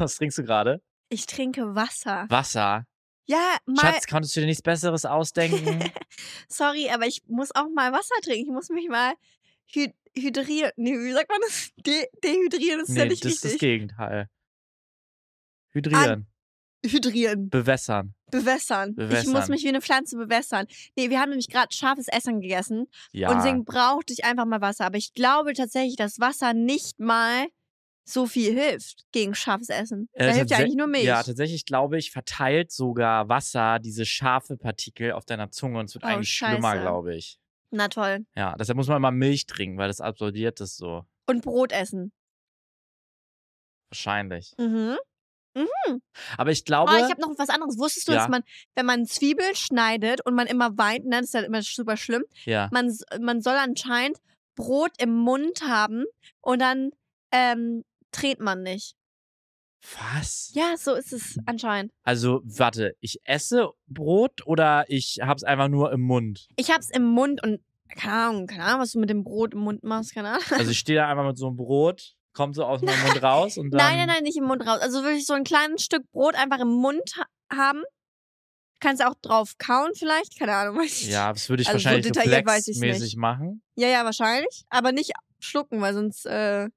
Was trinkst du gerade? Ich trinke Wasser. Wasser. Ja, mal. Schatz, konntest du dir nichts Besseres ausdenken? Sorry, aber ich muss auch mal Wasser trinken. Ich muss mich mal hy hydrieren. Nee, wie sagt man das? De dehydrieren ist ja nee, nicht das ist das richtig. Gegenteil. Hydrieren. Hydrieren. Bewässern. Bewässern. Ich muss Bewässern. mich wie eine Pflanze bewässern. Nee, wir haben nämlich gerade scharfes Essen gegessen. Ja. Und deswegen brauchte ich einfach mal Wasser. Aber ich glaube tatsächlich, dass Wasser nicht mal so viel hilft gegen scharfes Essen. Äh, da hilft ja eigentlich nur Milch. Ja, tatsächlich glaube ich, verteilt sogar Wasser diese scharfe Partikel auf deiner Zunge und es wird Oh, eigentlich schlimmer, scheiße. glaube ich. Na toll. Ja, deshalb muss man immer Milch trinken, weil das absorbiert das so. Und Brot essen. Wahrscheinlich. Mhm. Aber ich Oh, glaube, ich habe noch was anderes. Wusstest du, Ja. dass man, wenn man Zwiebeln schneidet und man immer weint, ne, das ist ja immer super schlimm, ja. man, man soll anscheinend Brot im Mund haben und dann ähm, dreht man nicht. Was? Ja, so ist es anscheinend. Also, warte, ich esse Brot oder ich hab's einfach nur im Mund? Ich hab's im Mund und keine Ahnung, keine Ahnung, was du mit dem Brot im Mund machst, keine Ahnung. Also, ich stehe da einfach mit so einem Brot, kommt so aus meinem Mund raus und dann. Nein, nein, nein, nicht im Mund raus. Also wirklich so ein kleines Stück Brot einfach im Mund ha haben. Kannst auch drauf kauen vielleicht, keine Ahnung, weiß ich. Ja, das würde ich Also so wahrscheinlich detailliert weiß reflexmäßig nicht. machen. Ja, ja, wahrscheinlich. Aber nicht schlucken, weil sonst, äh,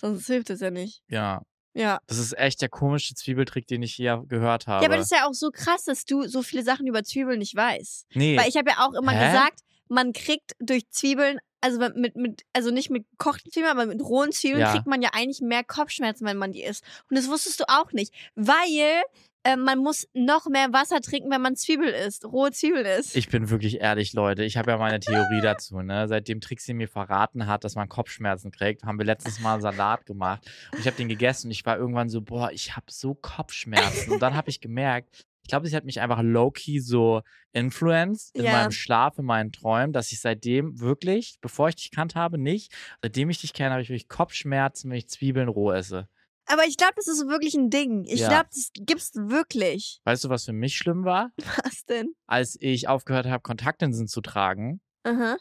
sonst hilft es ja nicht. Ja. Ja. Das ist echt der komischste Zwiebeltrick, den ich je gehört habe. Ja, aber das ist ja auch so krass, dass du so viele Sachen über Zwiebeln nicht weißt. nee. Weil ich habe ja auch immer Hä? gesagt, man kriegt durch Zwiebeln, also mit, mit, also nicht mit gekochten Zwiebeln, aber mit rohen Zwiebeln Ja. kriegt man ja eigentlich mehr Kopfschmerzen, wenn man die isst. Und das wusstest du auch nicht. Weil äh, man muss noch mehr Wasser trinken, wenn man Zwiebel isst, rohe Zwiebel isst. Ich bin wirklich ehrlich, Leute. Ich habe ja meine Theorie dazu. Ne? Seitdem Trixie mir verraten hat, dass man Kopfschmerzen kriegt, haben wir letztens mal einen Salat gemacht. Und ich habe den gegessen und ich war irgendwann so, boah, ich habe so Kopfschmerzen. Und dann habe ich gemerkt, ich glaube, sie hat mich einfach low-key so influenced in Ja. meinem Schlaf, in meinen Träumen, dass ich seitdem wirklich, bevor ich dich kannt habe, nicht, seitdem ich dich kenne, habe ich wirklich Kopfschmerzen, wenn ich Zwiebeln roh esse. Aber ich glaube, das ist wirklich ein Ding. Ich Ja. glaube, das gibt's wirklich. Weißt du, was für mich schlimm war? Was denn? Als ich aufgehört habe, Kontaktlinsen zu tragen, Aha.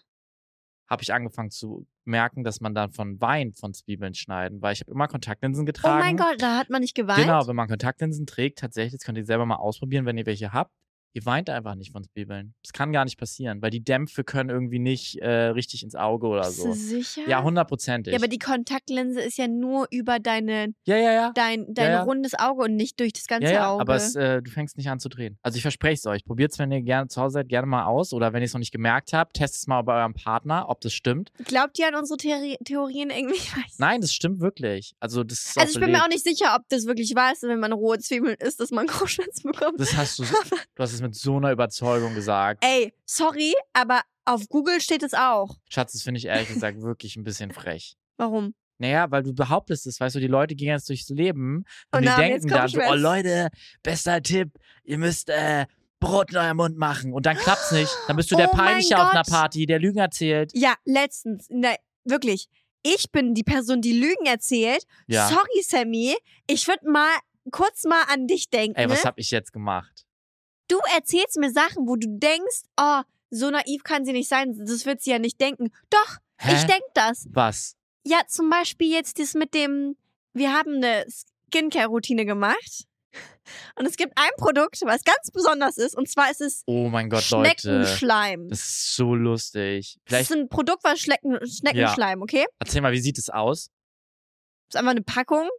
habe ich angefangen zu merken, dass man dann von Wein von Zwiebeln schneiden, weil ich habe immer Kontaktlinsen Oh getragen. mein Gott, da hat man nicht geweint. Genau, wenn man Kontaktlinsen trägt, tatsächlich, das könnt ihr selber mal ausprobieren, wenn ihr welche habt. Ihr weint einfach nicht von Zwiebeln. Das kann gar nicht passieren, weil die Dämpfe können irgendwie nicht äh, richtig ins Auge oder Bist so. du sicher? Ja, hundertprozentig. Ja, aber die Kontaktlinse ist ja nur über deine, ja, ja, ja. dein, dein ja. rundes Auge und nicht durch das ganze Ja, ja, Auge. aber es, äh, du fängst nicht an zu drehen. Also ich verspreche es euch. Probiert es, wenn ihr gerne zu Hause seid, gerne mal aus. Oder wenn ihr es noch nicht gemerkt habt, testet es mal bei eurem Partner, ob das stimmt. Glaubt ihr an unsere Theorie Theorien irgendwie? Nein, das stimmt wirklich. Also das ist Also ich bin mir auch nicht sicher, ob das wirklich wahr ist, wenn man rohe Zwiebeln isst, dass man Kopfschmerzen bekommt. Das hast du, du hast es mit so einer Überzeugung gesagt. Ey, sorry, aber auf Google steht es auch. Schatz, das finde ich ehrlich gesagt wirklich ein bisschen frech. Warum? Naja, weil du behauptest es, weißt du, die Leute gehen jetzt durchs Leben und, Und die denken dann so, oh. Leute, bester Tipp, ihr müsst äh, Brot in eurem Mund machen. Und dann klappt's nicht. Dann bist du der Oh mein Peinliche auf einer. Party, der Lügen erzählt. Ja, letztens, in der, wirklich, ich bin die Person, die Lügen erzählt. Ja. Sorry, Sammy. Ich würde mal kurz mal an dich denken. Ey, was ne? hab ich jetzt gemacht? Du erzählst mir Sachen, wo du denkst, oh, so naiv kann sie nicht sein. Das wird sie ja nicht denken. Doch, Hä? ich denk das. Was? Ja, zum Beispiel jetzt das mit dem, wir haben eine Skincare-Routine gemacht. Und es gibt ein Produkt, was ganz besonders ist, und zwar ist es Oh mein Gott, Leute. Schneckenschleim. Das ist so lustig. Das Vielleicht ist ein Produkt, was Schnecken, Schneckenschleim, okay? erzähl mal, wie sieht es aus? Das ist einfach eine Packung.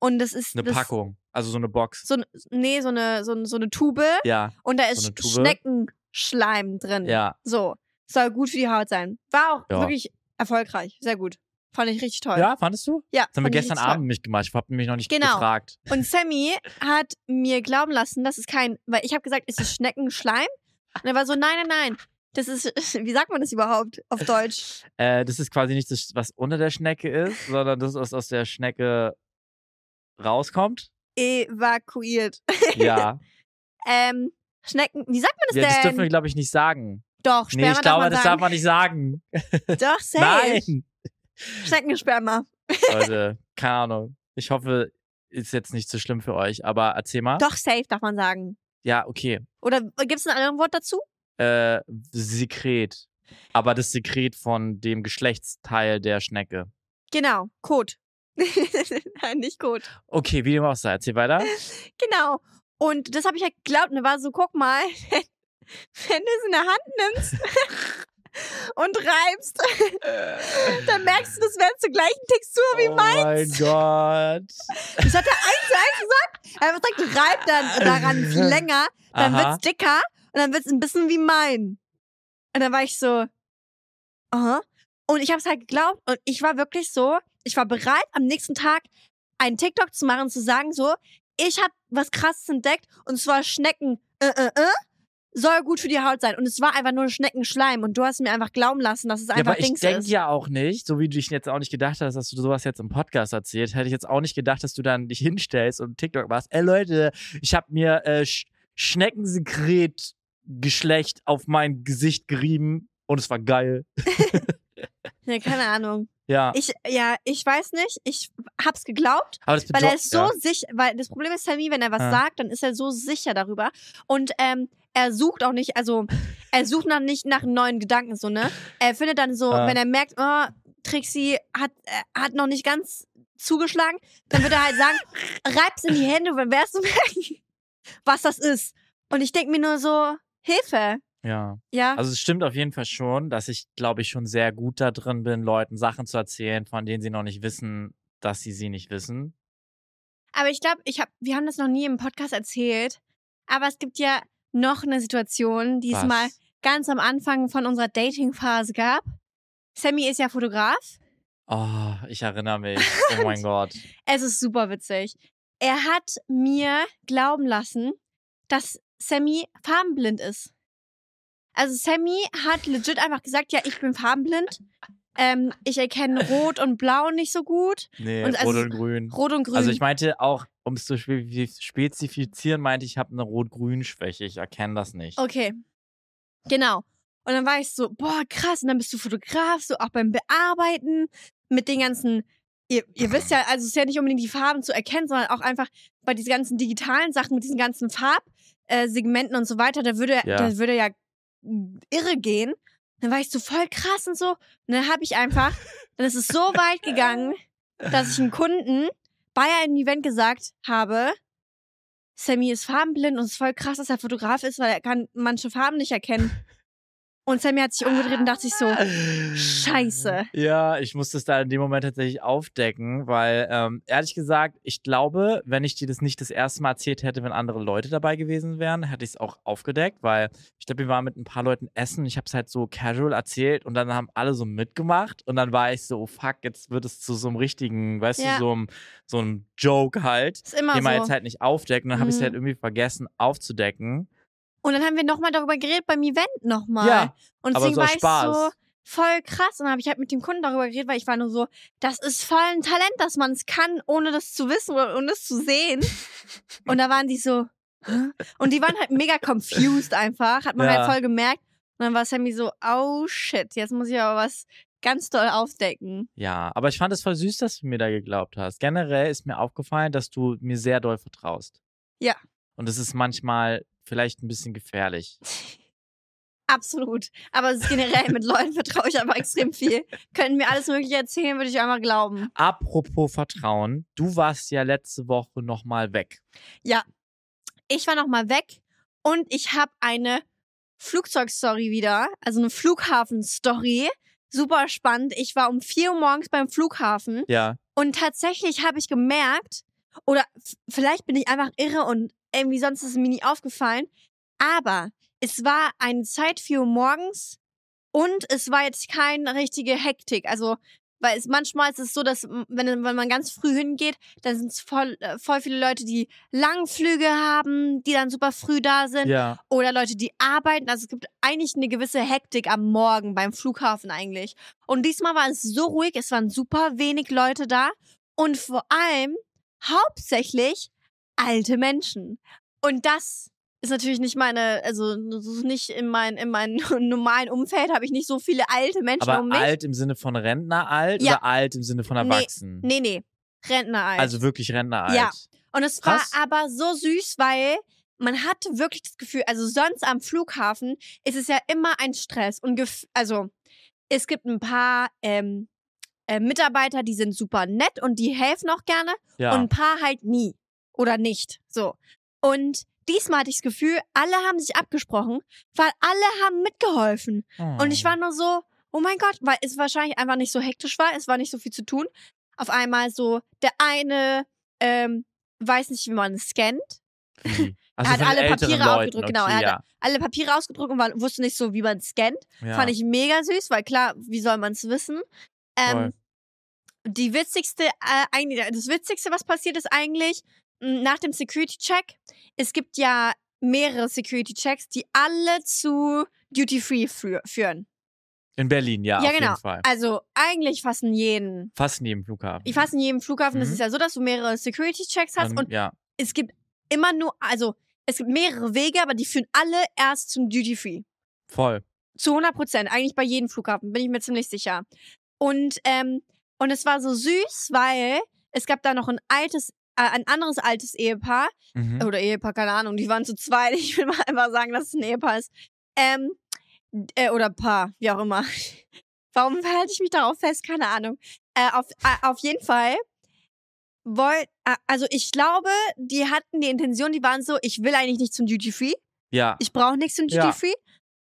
Und das ist Eine das, Packung. Also so eine Box. So, nee, so eine, so, so eine Tube. Ja, Und da ist So. Schneckenschleim drin. ja. So. Soll gut für die Haut sein. War auch Ja. wirklich erfolgreich. Sehr gut. Fand ich richtig toll. Ja, fandest du? Ja, Das haben wir gestern Abend nämlich gemacht. Ich hab mich noch nicht Genau. gefragt. Und Sammy hat mir glauben lassen, dass es kein, weil ich habe gesagt, es ist Schneckenschleim. Und er war so, nein, nein, nein. Das ist, wie sagt man das überhaupt auf Deutsch? Äh, das ist quasi nicht das, was unter der Schnecke ist, sondern das, was aus der Schnecke rauskommt. Evakuiert. Ja. ähm, Schnecken, wie sagt man das ja das dürfen wir, denn? glaube ich, nicht sagen. Doch, Nee, Sperma ich glaube, das man darf sagen. man nicht sagen. Doch, safe. Nein. Schneckensperma. Leute, keine Ahnung. Ich hoffe, ist jetzt nicht so schlimm für euch, aber erzähl mal. Doch, safe darf man sagen. Ja, okay. Oder gibt es ein anderes Wort dazu? Äh, Sekret. Aber das Sekret von dem Geschlechtsteil der Schnecke. Genau, Kot. Nein, nicht gut. Okay, wie dem auch sei. Erzähl weiter. Genau. Und das habe ich halt geglaubt. Und da war so, guck mal, wenn du es in der Hand nimmst und reibst, dann merkst du, das wäre zur gleichen Textur wie oh meins. mein Gott. Das hat er eins zu eins gesagt. Er hat gesagt, reib dann daran viel länger, dann Aha. wird's dicker und dann wird's ein bisschen wie mein. Und dann war ich so, aha. Und ich habe es halt geglaubt und ich war wirklich so, ich war bereit, am nächsten Tag einen TikTok zu machen und zu sagen so, ich habe was krasses entdeckt und zwar Schnecken, äh, äh, äh, soll gut für die Haut sein. Und es war einfach nur Schneckenschleim und du hast mir einfach glauben lassen, dass es Ja, einfach aber ich Dings denke ist. ja auch nicht, so wie du dich jetzt auch nicht gedacht hast, dass du sowas jetzt im Podcast erzählt, hätte ich jetzt auch nicht gedacht, dass du dann dich hinstellst und TikTok machst. Ey Leute, ich habe mir äh, Sch Schneckensekret Geschlecht auf mein Gesicht gerieben und es war geil. Ja, keine Ahnung. Ja, Ich, ja, ich weiß nicht. Ich hab's geglaubt. aber das Weil er ist so ja. sicher, weil das Problem ist Sammy, wenn er was Ja. sagt, dann ist er so sicher darüber. Und ähm, er sucht auch nicht, also er sucht nach nicht nach neuen Gedanken, so, ne? Er findet dann so, Ja. wenn er merkt, oh, Trixie hat, äh, hat noch nicht ganz zugeschlagen, dann wird er halt sagen, reib's in die Hände, dann wirst du merken, was das ist. Und ich denk mir nur so, Hilfe. Ja. Ja. Also es stimmt auf jeden Fall schon, dass ich, glaube ich, schon sehr gut da drin bin, Leuten Sachen zu erzählen, von denen sie noch nicht wissen, dass sie sie nicht wissen. Aber ich glaube, ich hab, wir haben das noch nie im Podcast erzählt. Aber es gibt ja noch eine Situation, die es mal ganz am Anfang von unserer Dating-Phase gab. Sammy ist ja Fotograf. Oh, ich erinnere mich. Oh mein Gott. Es ist super witzig. Er hat mir glauben lassen, dass Sammy farbenblind ist. Also Sammy hat legit einfach gesagt, ja, ich bin farbenblind. Ähm, ich erkenne Rot und Blau nicht so gut. Nee, Und also- rot und grün. Rot und Grün. Also ich meinte auch, um es zu spe- spezifizieren, meinte ich, habe eine Rot-Grün-Schwäche. Ich erkenne das nicht. Okay. Genau. Und dann war ich so, boah, krass. Und dann bist du Fotograf, so auch beim Bearbeiten mit den ganzen, ihr, ihr wisst ja, also es ist ja nicht unbedingt die Farben zu erkennen, sondern auch einfach bei diesen ganzen digitalen Sachen mit diesen ganzen Farbsegmenten äh, und so weiter, da würde, Ja. da würde ja irre gehen. Dann war ich so voll krass und so. Und dann habe ich einfach, dann ist es so weit gegangen, dass ich einem Kunden bei einem Event gesagt habe, Sammy ist farbenblind und es ist voll krass, dass er Fotograf ist, weil er kann manche Farben nicht erkennen. Und Sammy hat sich umgedreht und dachte sich so, Scheiße. Ja, ich musste es da in dem Moment tatsächlich aufdecken, weil ähm, ehrlich gesagt, ich glaube, wenn ich dir das nicht das erste Mal erzählt hätte, wenn andere Leute dabei gewesen wären, hätte ich es auch aufgedeckt, weil ich glaube, wir waren mit ein paar Leuten essen. Ich habe es halt so casual erzählt und dann haben alle so mitgemacht und dann war ich so, fuck, jetzt wird es zu so einem richtigen, weißt Ja. du, so einem, so einem Joke halt, ist immer den man so. jetzt halt nicht aufdeckt und dann habe ich es Mhm. halt irgendwie vergessen aufzudecken. Und dann haben wir nochmal darüber geredet beim Event nochmal. Ja, und deswegen war ich so voll krass. Und dann habe ich halt mit dem Kunden darüber geredet, weil ich war nur so, das ist voll ein Talent, dass man es kann, ohne das zu wissen oder ohne es zu sehen. und da waren die so, Hä? und die waren halt mega confused einfach, hat man Ja. halt voll gemerkt. Und dann war Sammy so, oh shit, jetzt muss ich aber was ganz doll aufdecken. Ja, aber ich fand es voll süß, dass du mir da geglaubt hast. Generell ist mir aufgefallen, dass du mir sehr doll vertraust. Ja. Und es ist manchmal vielleicht ein bisschen gefährlich. Absolut. Aber generell mit Leuten vertraue ich einfach extrem viel. Könnten mir alles Mögliche erzählen, würde ich einfach glauben. Apropos Vertrauen, du warst ja letzte Woche nochmal weg. Ich war nochmal weg und ich habe eine Flugzeugstory wieder, also eine Flughafen-Story. Super spannend. Ich war um 4 Uhr morgens beim Flughafen Ja. und tatsächlich habe ich gemerkt, oder vielleicht bin ich einfach irre und irgendwie sonst ist es mir nie aufgefallen, aber es war eine Zeit 4 Uhr morgens und es war jetzt keine richtige Hektik. Also, weil es manchmal ist es so, dass wenn, wenn man ganz früh hingeht, dann sind es voll, äh, voll viele Leute, die Langflüge haben, die dann super früh da sind Ja. oder Leute, die arbeiten. Also es gibt eigentlich eine gewisse Hektik am Morgen beim Flughafen eigentlich. Und diesmal war es so ruhig, es waren super wenig Leute da und vor allem hauptsächlich alte Menschen. Und das ist natürlich nicht meine, also nicht in mein, in meinem normalen Umfeld habe ich nicht so viele alte Menschen Aber um mich. alt im Sinne von Rentner alt Ja. oder alt im Sinne von Nee, Erwachsenen? Nee, nee. Rentner alt. Also wirklich Rentner alt. Ja. Und es war Krass. aber so süß, weil man hatte wirklich das Gefühl, also sonst am Flughafen ist es ja immer ein Stress und also es gibt ein paar ähm, äh, Mitarbeiter, die sind super nett und die helfen auch gerne Ja. und ein paar halt nie oder nicht. So. Und diesmal hatte ich das Gefühl, alle haben sich abgesprochen, weil alle haben mitgeholfen. Und ich Oh. war nur so, oh mein Gott, weil es wahrscheinlich einfach nicht so hektisch war, es war nicht so viel zu tun. Auf einmal so, der eine ähm, weiß nicht, wie man es scannt. Wie? Also hat von alle älteren Papiere Leuten, ausgedrückt, genau, Okay, er hat- ja. Alle Papiere ausgedruckt und war, wusste nicht so, wie man es scannt. ja. Fand ich mega süß, weil klar, wie soll man es wissen? Ähm, die witzigste, äh, eigentlich, das Witzigste, was passiert ist eigentlich, nach dem Security-Check, es gibt ja mehrere Security-Checks, die alle zu Duty-Free fü führen. In Berlin, ja, Ja, auf genau. jeden Fall. Also eigentlich fast in jedem, Fast neben Flughafen. fast in jedem Flughafen ist Mhm. es ja so, dass du mehrere Security-Checks hast Dann- und ja, es gibt immer nur, also es gibt mehrere Wege, aber die führen alle erst zum Duty-Free. voll. Zu 100 Prozent, eigentlich bei jedem Flughafen, bin ich mir ziemlich sicher. Und, ähm, und es war so süß, weil es gab da noch ein altes, ein anderes altes Ehepaar, Mhm. oder Ehepaar, keine Ahnung, die waren zu zweit. Ich will mal einfach sagen, dass es ein Ehepaar ist. Ähm, äh, oder Paar, wie auch immer. Warum halte ich mich darauf fest? Keine Ahnung. Äh, auf, äh, auf jeden Fall wollt, also ich glaube, die hatten die Intention, die waren so, ich will eigentlich nicht zum Duty Free, Ja. ich brauche nichts zum Duty Ja. Free.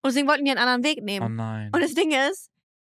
Und deswegen wollten die einen anderen Weg nehmen. Oh nein. Und das Ding ist,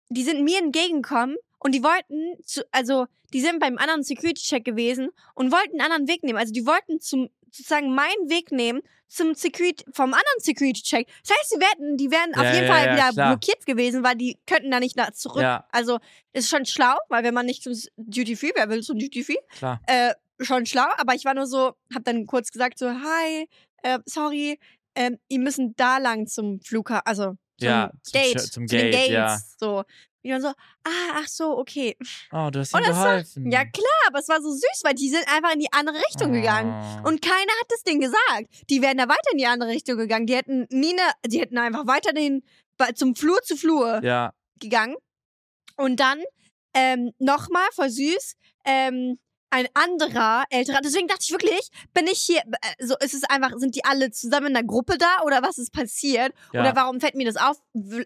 die sind mir entgegengekommen und die wollten, zu, also die sind beim anderen Security-Check gewesen und wollten einen anderen Weg nehmen. Also die wollten zum, sozusagen meinen Weg nehmen zum Security, vom anderen Security-Check. Das heißt, die werden, die wären auf Ja, jeden ja, Fall ja, wieder klar. blockiert gewesen, weil die könnten da nicht nach zurück. Also ist schon schlau, weil wenn man nicht zum Duty Free, wer will zum Duty Free? Klar. Äh, schon schlau, aber ich war nur so, hab dann kurz gesagt so, hi, äh, sorry, ähm, ihr müssen da lang zum Flughafen, also zum Ja, zum Gate, zum zu den Gate, Gates, ja. so. Und ich war so, ah, ach so, okay. Oh, du hast ihm das war- geholfen. Ja klar, aber es war so süß, weil die sind einfach in die andere Richtung gegangen. Oh. Und keiner hat das Ding gesagt. Die wären da weiter in die andere Richtung gegangen. Die hätten nie ne, die hätten einfach weiter den, zum Flur zu Flur Ja, gegangen. Und dann ähm, nochmal, voll süß, ähm, ein anderer älterer. Deswegen dachte ich wirklich, bin ich hier, äh, so ist es einfach, sind die alle zusammen in einer Gruppe da oder was ist passiert? ja. Oder warum fällt mir das auf?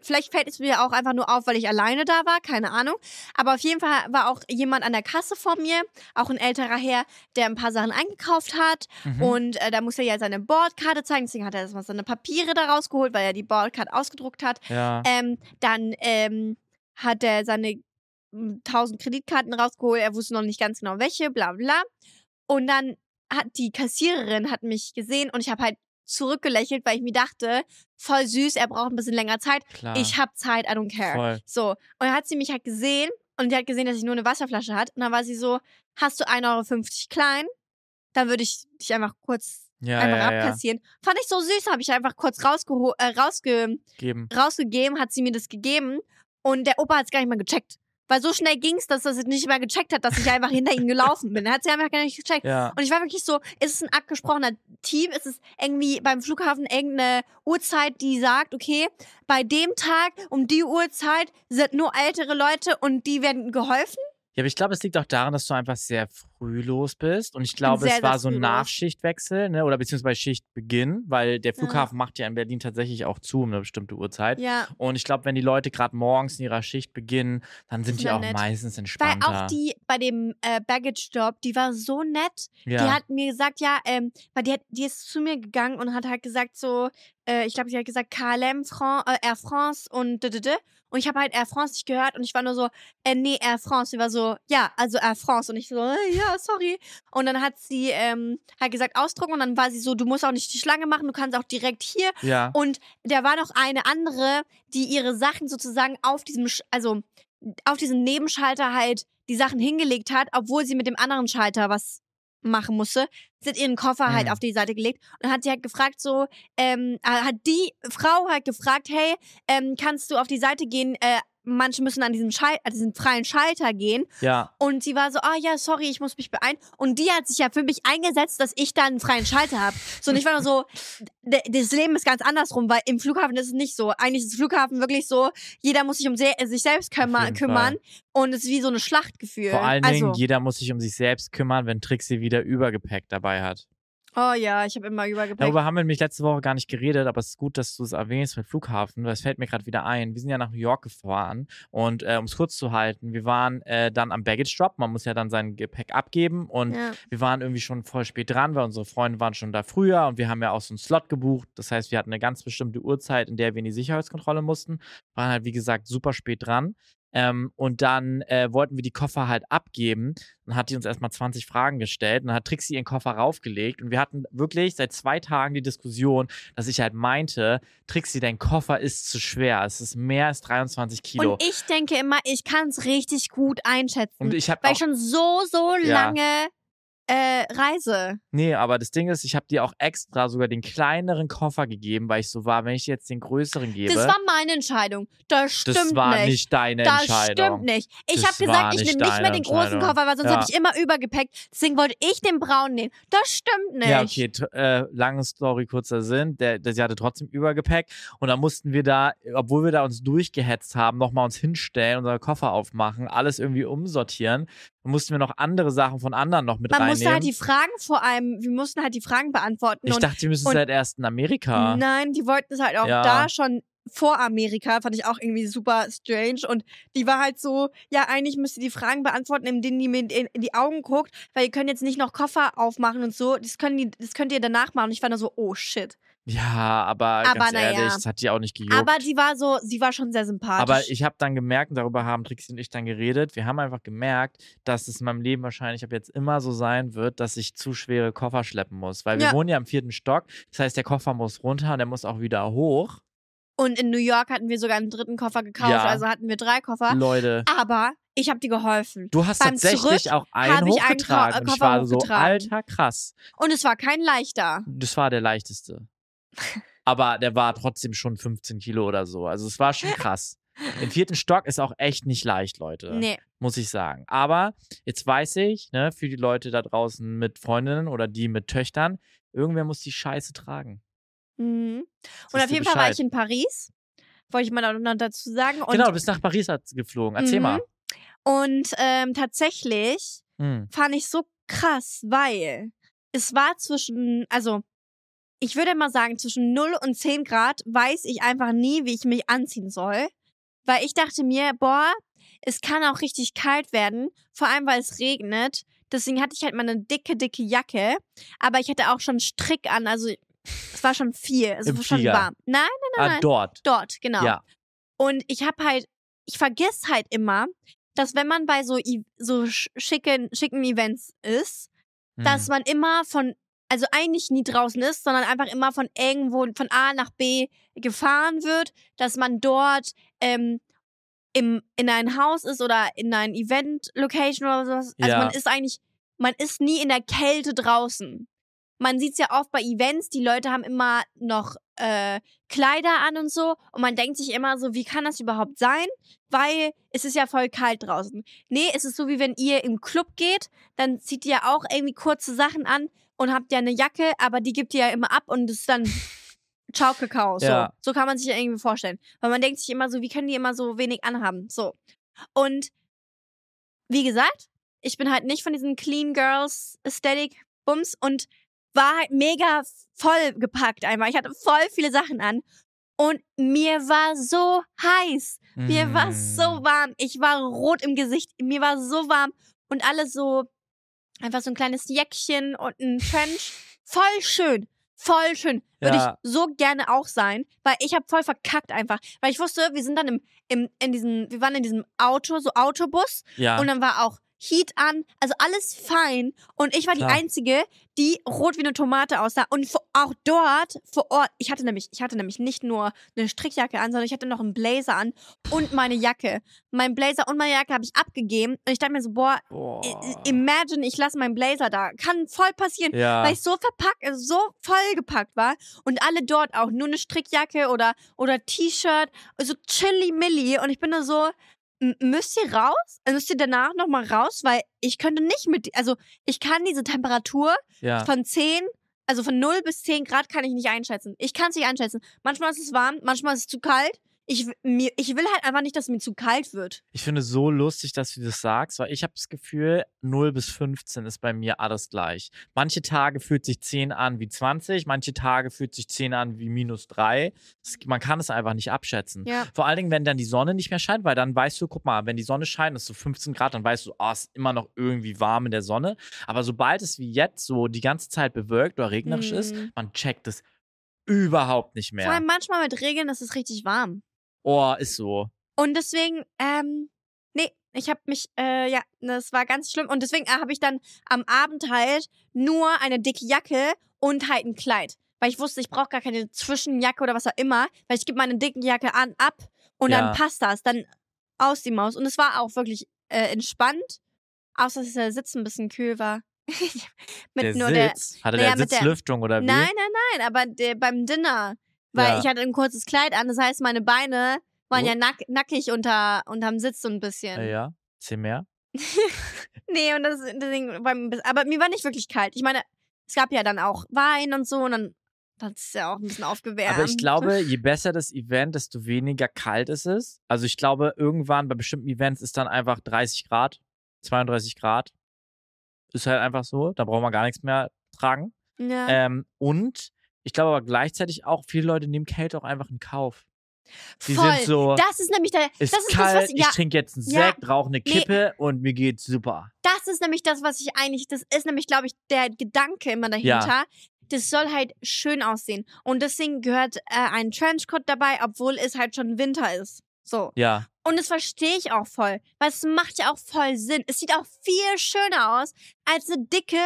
Vielleicht fällt es mir auch einfach nur auf, weil ich alleine da war, keine Ahnung. Aber auf jeden Fall war auch jemand an der Kasse vor mir, auch ein älterer Herr, der ein paar Sachen eingekauft hat. Mhm. Und äh, da musste er ja seine Bordkarte zeigen, deswegen hat er erstmal seine Papiere da rausgeholt, weil er die Bordkarte ausgedruckt hat. ja. Ähm, dann ähm, hat er seine 1000 Kreditkarten rausgeholt, er wusste noch nicht ganz genau welche, bla bla. Und dann hat die Kassiererin hat mich gesehen und ich habe halt zurückgelächelt, weil ich mir dachte, voll süß, er braucht ein bisschen länger Zeit. Klar. Ich habe Zeit, I don't care. Voll. So, und dann hat sie mich halt gesehen und die hat gesehen, dass ich nur eine Wasserflasche hat. Und dann war sie so, hast du 1,50 Euro klein? Dann würde ich dich einfach kurz Ja, einfach ja, ja. abkassieren. Fand ich so süß, habe ich einfach kurz rausgeho äh, rausge Geben. rausgegeben, hat sie mir das gegeben und der Opa hat es gar nicht mal gecheckt. Weil so schnell ging's, dass er es nicht mal gecheckt hat, dass ich einfach hinter ihm gelaufen bin. Er hat sie einfach gar nicht gecheckt. Ja. Und ich war wirklich so, ist es ein abgesprochener Team? Ist es irgendwie beim Flughafen irgendeine Uhrzeit, die sagt, okay, bei dem Tag um die Uhrzeit sind nur ältere Leute und die werden geholfen? Ja, aber ich glaube, es liegt auch daran, dass du einfach sehr früh los bist. Und ich glaube, sehr, es war so ein früh. Nachschichtwechsel, ne? Oder beziehungsweise Schichtbeginn, weil der Flughafen macht ja in Berlin tatsächlich auch zu um eine bestimmte Uhrzeit. Ja. Und ich glaube, wenn die Leute gerade morgens in ihrer Schicht beginnen, dann sind die ja auch nett. meistens Weil entspannter. auch die bei dem äh, Baggage-Job, die war so nett. ja. Die hat mir gesagt, ja, ähm, weil die, hat, die ist zu mir gegangen und hat halt gesagt so, äh, ich glaube, sie hat gesagt KLM, Fran äh, Air France und d -d -d. Und ich habe halt Air France nicht gehört und ich war nur so, äh, nee, Air France. Sie war so, ja, also Air France. Und ich so, äh, ja, sorry. Und dann hat sie ähm, halt gesagt, ausdrucken und dann war sie so, du musst auch nicht die Schlange machen, du kannst auch direkt hier. ja. Und da war noch eine andere, die ihre Sachen sozusagen auf diesem, Sch- also auf diesem Nebenschalter halt die Sachen hingelegt hat, obwohl sie mit dem anderen Schalter was machen musste. Sie hat ihren Koffer halt Mhm. auf die Seite gelegt und hat sie halt gefragt so, ähm, äh, hat die Frau halt gefragt, hey, ähm, kannst du auf die Seite gehen? Äh, manche müssen an diesen, Schal an diesen freien Schalter gehen. ja. Und sie war so, ah ja, sorry, ich muss mich beeilen. Und die hat sich ja für mich eingesetzt, dass ich dann einen freien Schalter habe. So, und ich war nur so, das Leben ist ganz andersrum, weil im Flughafen ist es nicht so. Eigentlich ist das Flughafen wirklich so, jeder muss sich um se sich selbst kümmern. Und es ist wie so eine Schlachtgefühl. Vor allen also, Dingen, jeder muss sich um sich selbst kümmern, wenn Trixie wieder Übergepäck dabei hat. Oh ja, ich habe immer Übergepäck. Darüber haben wir nämlich letzte Woche gar nicht geredet, aber es ist gut, dass du es erwähnst mit Flughafen. Das fällt mir gerade wieder ein. Wir sind ja nach New York gefahren und äh, um es kurz zu halten, wir waren äh, dann am Baggage Drop. Man muss ja dann sein Gepäck abgeben und ja. wir waren irgendwie schon voll spät dran, weil unsere Freunde waren schon da früher und wir haben ja auch so einen Slot gebucht. Das heißt, wir hatten eine ganz bestimmte Uhrzeit, in der wir in die Sicherheitskontrolle mussten. Waren halt, wie gesagt, super spät dran. Ähm, und dann äh, wollten wir die Koffer halt abgeben. Dann hat die uns erstmal 20 Fragen gestellt. Und dann hat Trixie ihren Koffer raufgelegt. Und wir hatten wirklich seit zwei Tagen die Diskussion, dass ich halt meinte, Trixie, dein Koffer ist zu schwer. Es ist mehr als 23 Kilo. Und ich denke immer, ich kann es richtig gut einschätzen. Und ich habe weil ich schon so, so Ja. lange äh, reise. nee, aber das Ding ist, ich habe dir auch extra sogar den kleineren Koffer gegeben, weil ich so war, wenn ich jetzt den größeren gebe, Das war meine Entscheidung. Das stimmt das war nicht. nicht deine Das Entscheidung. stimmt nicht. Ich Das habe gesagt, ich nicht nehme nicht mehr den großen. Koffer, weil sonst Ja. habe ich immer Übergepäck. Deswegen wollte ich den braunen nehmen. Das stimmt nicht. Ja, okay, äh, lange Story, kurzer Sinn. Der, der, sie hatte trotzdem Übergepäck und dann mussten wir da, obwohl wir da uns durchgehetzt haben, nochmal uns hinstellen, unsere Koffer aufmachen, alles irgendwie umsortieren. Mussten wir noch andere Sachen von anderen noch mit Man reinnehmen. musste halt die Fragen vor allem, wir mussten halt die Fragen beantworten. ich und dachte, wir müssen es halt erst in Amerika. Nein, die wollten es halt auch Ja. da schon vor Amerika, fand ich auch irgendwie super strange. Und die war halt so, ja, eigentlich müsst ihr die Fragen beantworten, in denen die mir in, in die Augen guckt, weil ihr könnt jetzt nicht noch Koffer aufmachen und so. Das, können die, das könnt ihr danach machen. Und ich war nur so, oh shit. Ja, aber, Aber ganz ehrlich, ja. das hat die auch nicht gejuckt. Aber sie war so, sie war schon sehr sympathisch. Aber ich habe dann gemerkt, und darüber haben Trixie und ich dann geredet, wir haben einfach gemerkt, dass es in meinem Leben wahrscheinlich ab jetzt immer so sein wird, dass ich zu schwere Koffer schleppen muss. Weil wir Ja. wohnen ja im vierten Stock. Das heißt, der Koffer muss runter und der muss auch wieder hoch. und in New York hatten wir sogar einen dritten Koffer gekauft, Ja. also hatten wir drei Koffer. Leute, Aber ich habe dir geholfen. du hast beim tatsächlich Zurück auch einen habe ich einen hochgetragen. Ko- und ich Koffer war so, hochgetragen. alter, krass. Und es war kein leichter. Das war der leichteste. Aber der war trotzdem schon 15 Kilo oder so. Also es war schon krass. Im vierten Stock ist auch echt nicht leicht, Leute. Nee. muss ich sagen. Aber jetzt weiß ich, ne, für die Leute da draußen mit Freundinnen oder die mit Töchtern, irgendwer muss die Scheiße tragen. Mhm. Und auf jeden Fall war ich in Paris. Wollte ich mal noch dazu sagen. Und, genau, du bist nach Paris hat- geflogen. Erzähl Mhm. mal. und ähm, tatsächlich Hm. fand ich so krass, weil es war zwischen, also ich würde mal sagen, zwischen 0 und 10 Grad weiß ich einfach nie, wie ich mich anziehen soll. Weil ich dachte mir, boah, es kann auch richtig kalt werden, vor allem weil es regnet. Deswegen hatte ich halt mal eine dicke, dicke Jacke. Aber ich hatte auch schon Strick an, also es war schon viel, es Im war schon Flieger. warm. Nein, Ah, nein. dort. dort, genau. Ja. Und ich habe halt, ich vergiss halt immer, dass wenn man bei so, so sch- schicken, schicken Events ist, dass Hm. man immer von, also eigentlich nie draußen ist, sondern einfach immer von irgendwo, von A nach B gefahren wird, dass man dort ähm, im, in ein Haus ist oder in ein Event-Location oder sowas. Also Ja. man ist eigentlich, man ist nie in der Kälte draußen. Man sieht es ja oft bei Events, die Leute haben immer noch äh, Kleider an und so und man denkt sich immer so, wie kann das überhaupt sein? Weil es ist ja voll kalt draußen. Nee, es ist so, wie wenn ihr im Club geht, dann zieht ihr auch irgendwie kurze Sachen an und habt ja eine Jacke, aber die gibt ihr ja immer ab und es ist dann Ciao Kakao. So. Ja. so kann man sich ja irgendwie vorstellen. Weil man denkt sich immer so, wie können die immer so wenig anhaben? So. Und wie gesagt, ich bin halt nicht von diesen Clean Girls Aesthetic Bums und war halt mega voll gepackt einmal. Ich hatte voll viele Sachen an. Und mir war so heiß. Mir war so Hm. warm. Ich war rot im Gesicht. Mir war so warm. Und alles so, einfach so ein kleines Jäckchen und ein Trench. Voll schön. Voll schön. Würde Ja. ich so gerne auch sein, weil ich habe voll verkackt einfach. Weil ich wusste, wir sind dann im, im, in diesem, wir waren in diesem Auto, so Autobus. Ja. Und dann war auch Heat an, also alles fein. Und ich war Klar. die Einzige, die rot wie eine Tomate aussah. Und auch dort, vor Ort, ich hatte nämlich, ich hatte nämlich nicht nur eine Strickjacke an, sondern ich hatte noch einen Blazer an und meine Jacke. Mein Blazer und meine Jacke habe ich abgegeben. Und ich dachte mir so, boah, Boah. imagine, ich lasse meinen Blazer da. Kann voll passieren. ja. Weil ich so verpackt, also so vollgepackt war und alle dort auch nur eine Strickjacke oder, oder T-Shirt, so chilly-milli und ich bin da so, "M- müsst ihr raus? Also Müsst ihr danach nochmal raus? Weil ich könnte nicht mit, also ich kann diese Temperatur ja. von 10, also von 0 bis 10 Grad kann ich nicht einschätzen. Ich kann es nicht einschätzen. Manchmal ist es warm, manchmal ist es zu kalt. Ich, mir, ich will halt einfach nicht, dass es mir zu kalt wird. Ich finde so lustig, dass du das sagst, weil ich habe das Gefühl, 0 bis 15 ist bei mir alles gleich. Manche Tage fühlt sich 10 an wie 20, manche Tage fühlt sich 10 an wie minus 3. Das, man kann es einfach nicht abschätzen. Ja. Vor allen Dingen, wenn dann die Sonne nicht mehr scheint, weil dann weißt du, guck mal, wenn die Sonne scheint, ist so 15 Grad, dann weißt du, es ist immer noch irgendwie warm in der Sonne. Aber sobald es wie jetzt so die ganze Zeit bewölkt oder regnerisch ist, Mhm. man checkt es überhaupt nicht Vor mehr. allem manchmal mit Regeln ist es richtig warm. Oh, ist so. Und deswegen, ähm, nee, ich habe mich, äh, ja, das war ganz schlimm. Und deswegen äh, habe ich dann am Abend halt nur eine dicke Jacke und halt ein Kleid. Weil ich wusste, ich brauche gar keine Zwischenjacke oder was auch immer, weil ich gebe meine dicke Jacke an, ab und Ja. dann passt das. Dann aus die Maus. Und es war auch wirklich äh, entspannt, außer dass der Sitz ein bisschen kühl war. mit der nur der. Sitz, hatte der mit der- Sitzlüftung oder wie? Nein, nein, nein, aber der, beim Dinner. Weil Ja. ich hatte ein kurzes Kleid an, das heißt, meine Beine waren Oh. ja nack, nackig unter, unterm Sitz so ein bisschen. Ja, ja. Zähl mehr. Nee, und das, deswegen, aber mir war nicht wirklich kalt. Ich meine, es gab ja dann auch Wein und so und dann hat es ja auch ein bisschen aufgewärmt. Aber ich glaube, je besser das Event, desto weniger kalt ist es. Also ich glaube, irgendwann bei bestimmten Events ist dann einfach 30 Grad, 32 Grad. Ist halt einfach so. Da braucht man gar nichts mehr tragen. ja. Ähm, und ich glaube aber gleichzeitig auch, viele Leute nehmen Kälte auch einfach in Kauf. Die Voll. sind so, das ist nämlich der, ist das ist kalt, das, was, ja, ich trinke jetzt einen Ja. Sekt, rauche eine Nee. Kippe und mir geht's super. das ist nämlich das, was ich eigentlich, das ist nämlich, glaube ich, der Gedanke immer dahinter. Das soll halt schön aussehen. Und deswegen gehört äh, ein Trenchcoat dabei, obwohl es halt schon Winter ist. So. Ja, Und das verstehe ich auch voll, weil es macht ja auch voll Sinn. Es sieht auch viel schöner aus, als eine dicke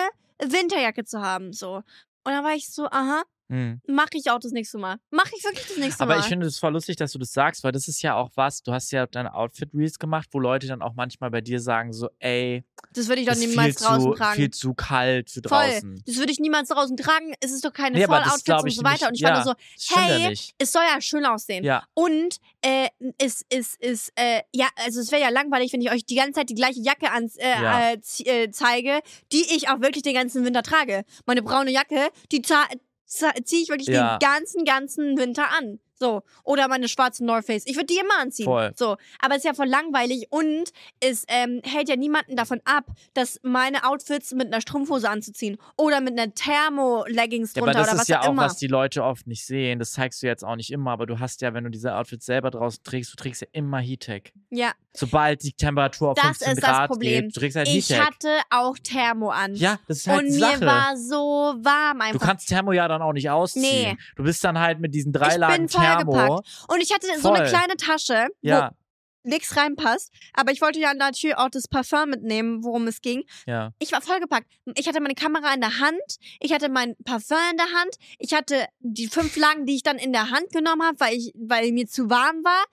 Winterjacke zu haben. So. Und dann war ich so, aha, hm. mache ich auch das nächste Mal. Mache ich wirklich das nächste Aber Mal. ich finde es voll lustig, dass du das sagst, weil das ist ja auch was, du hast ja deine Outfit-Reels gemacht, wo Leute dann auch manchmal bei dir sagen so, ey, das würde ich doch ist viel niemals draußen zu, tragen. viel zu kalt für Voll. draußen. Das würde ich niemals draußen tragen. Es ist doch keine Nee, aber glaub und so weiter. nicht. Und ich Ja. war nur so, hey, es soll ja schön aussehen. Ja, Und äh, es ist, ist, äh, ja, also es wäre ja langweilig, wenn ich euch die ganze Zeit die gleiche Jacke ans, äh, Ja. äh, äh, zeige, die ich auch wirklich den ganzen Winter trage. Meine braune Jacke, die ziehe ich wirklich Ja. den ganzen, ganzen Winter an. So. Oder meine schwarze North Face. Ich würde die immer anziehen. Voll. So. Aber es ist ja voll langweilig und es ähm, hält ja niemanden davon ab, dass meine Outfits mit einer Strumpfhose anzuziehen. Oder mit einer Thermo-Leggings ja drunter aber das oder ist was ja auch immer. was die Leute oft nicht sehen. Das zeigst du jetzt auch nicht immer, aber du hast ja, wenn du diese Outfits selber draußen trägst, du trägst ja immer Heattech. ja. Sobald die Temperatur auf Das 15 ist das Grad Problem. geht, du trägst halt Ich Heattech. hatte auch Thermo an. Ja, das ist halt und die mir Sache. war so warm Du einfach. kannst Thermo ja dann auch nicht ausziehen. Nee. Du bist dann halt mit diesen drei Ich Lagen Thermo. Vollgepackt. Und ich hatte so eine kleine Tasche, Ja, wo nichts reinpasst. Aber ich wollte ja natürlich auch das Parfum mitnehmen, worum es ging. ja. Ich war vollgepackt. Ich hatte meine Kamera in der Hand, ich hatte mein Parfum in der Hand, ich hatte die fünf Lagen, die ich dann in der Hand genommen habe, weil, ich, weil mir zu warm war.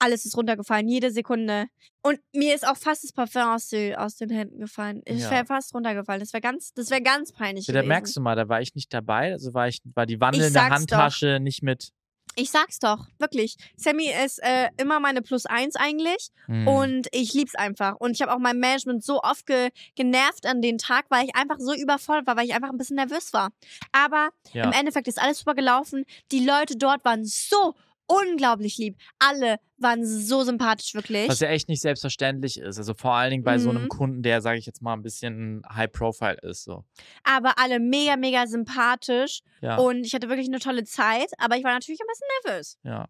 Alles ist runtergefallen, jede Sekunde. Und mir ist auch fast das Parfum aus, die, aus den Händen gefallen. Ich Ja. wäre fast runtergefallen. Das wäre ganz, das wäre ganz peinlich Ja, da merkst du mal, da war ich nicht dabei. Also war ich, war die wandelnde sag's Handtasche nicht mit. Ich sag's doch, wirklich. Sammy ist äh, immer meine Plus eins eigentlich. Hm. Und ich lieb's einfach. Und ich habe auch mein Management so oft ge genervt an den Tag, weil ich einfach so überfordert war, weil ich einfach ein bisschen nervös war. Aber ja. im Endeffekt ist alles super gelaufen. Die Leute dort waren so unglaublich lieb. Alle waren so sympathisch, wirklich. Was ja echt nicht selbstverständlich ist. Also vor allen Dingen bei so einem Mhm. Kunden, der, sage ich jetzt mal, ein bisschen High Profile ist. So. Aber alle mega, mega sympathisch. Ja. Und ich hatte wirklich eine tolle Zeit. Aber ich war natürlich ein bisschen nervös. ja.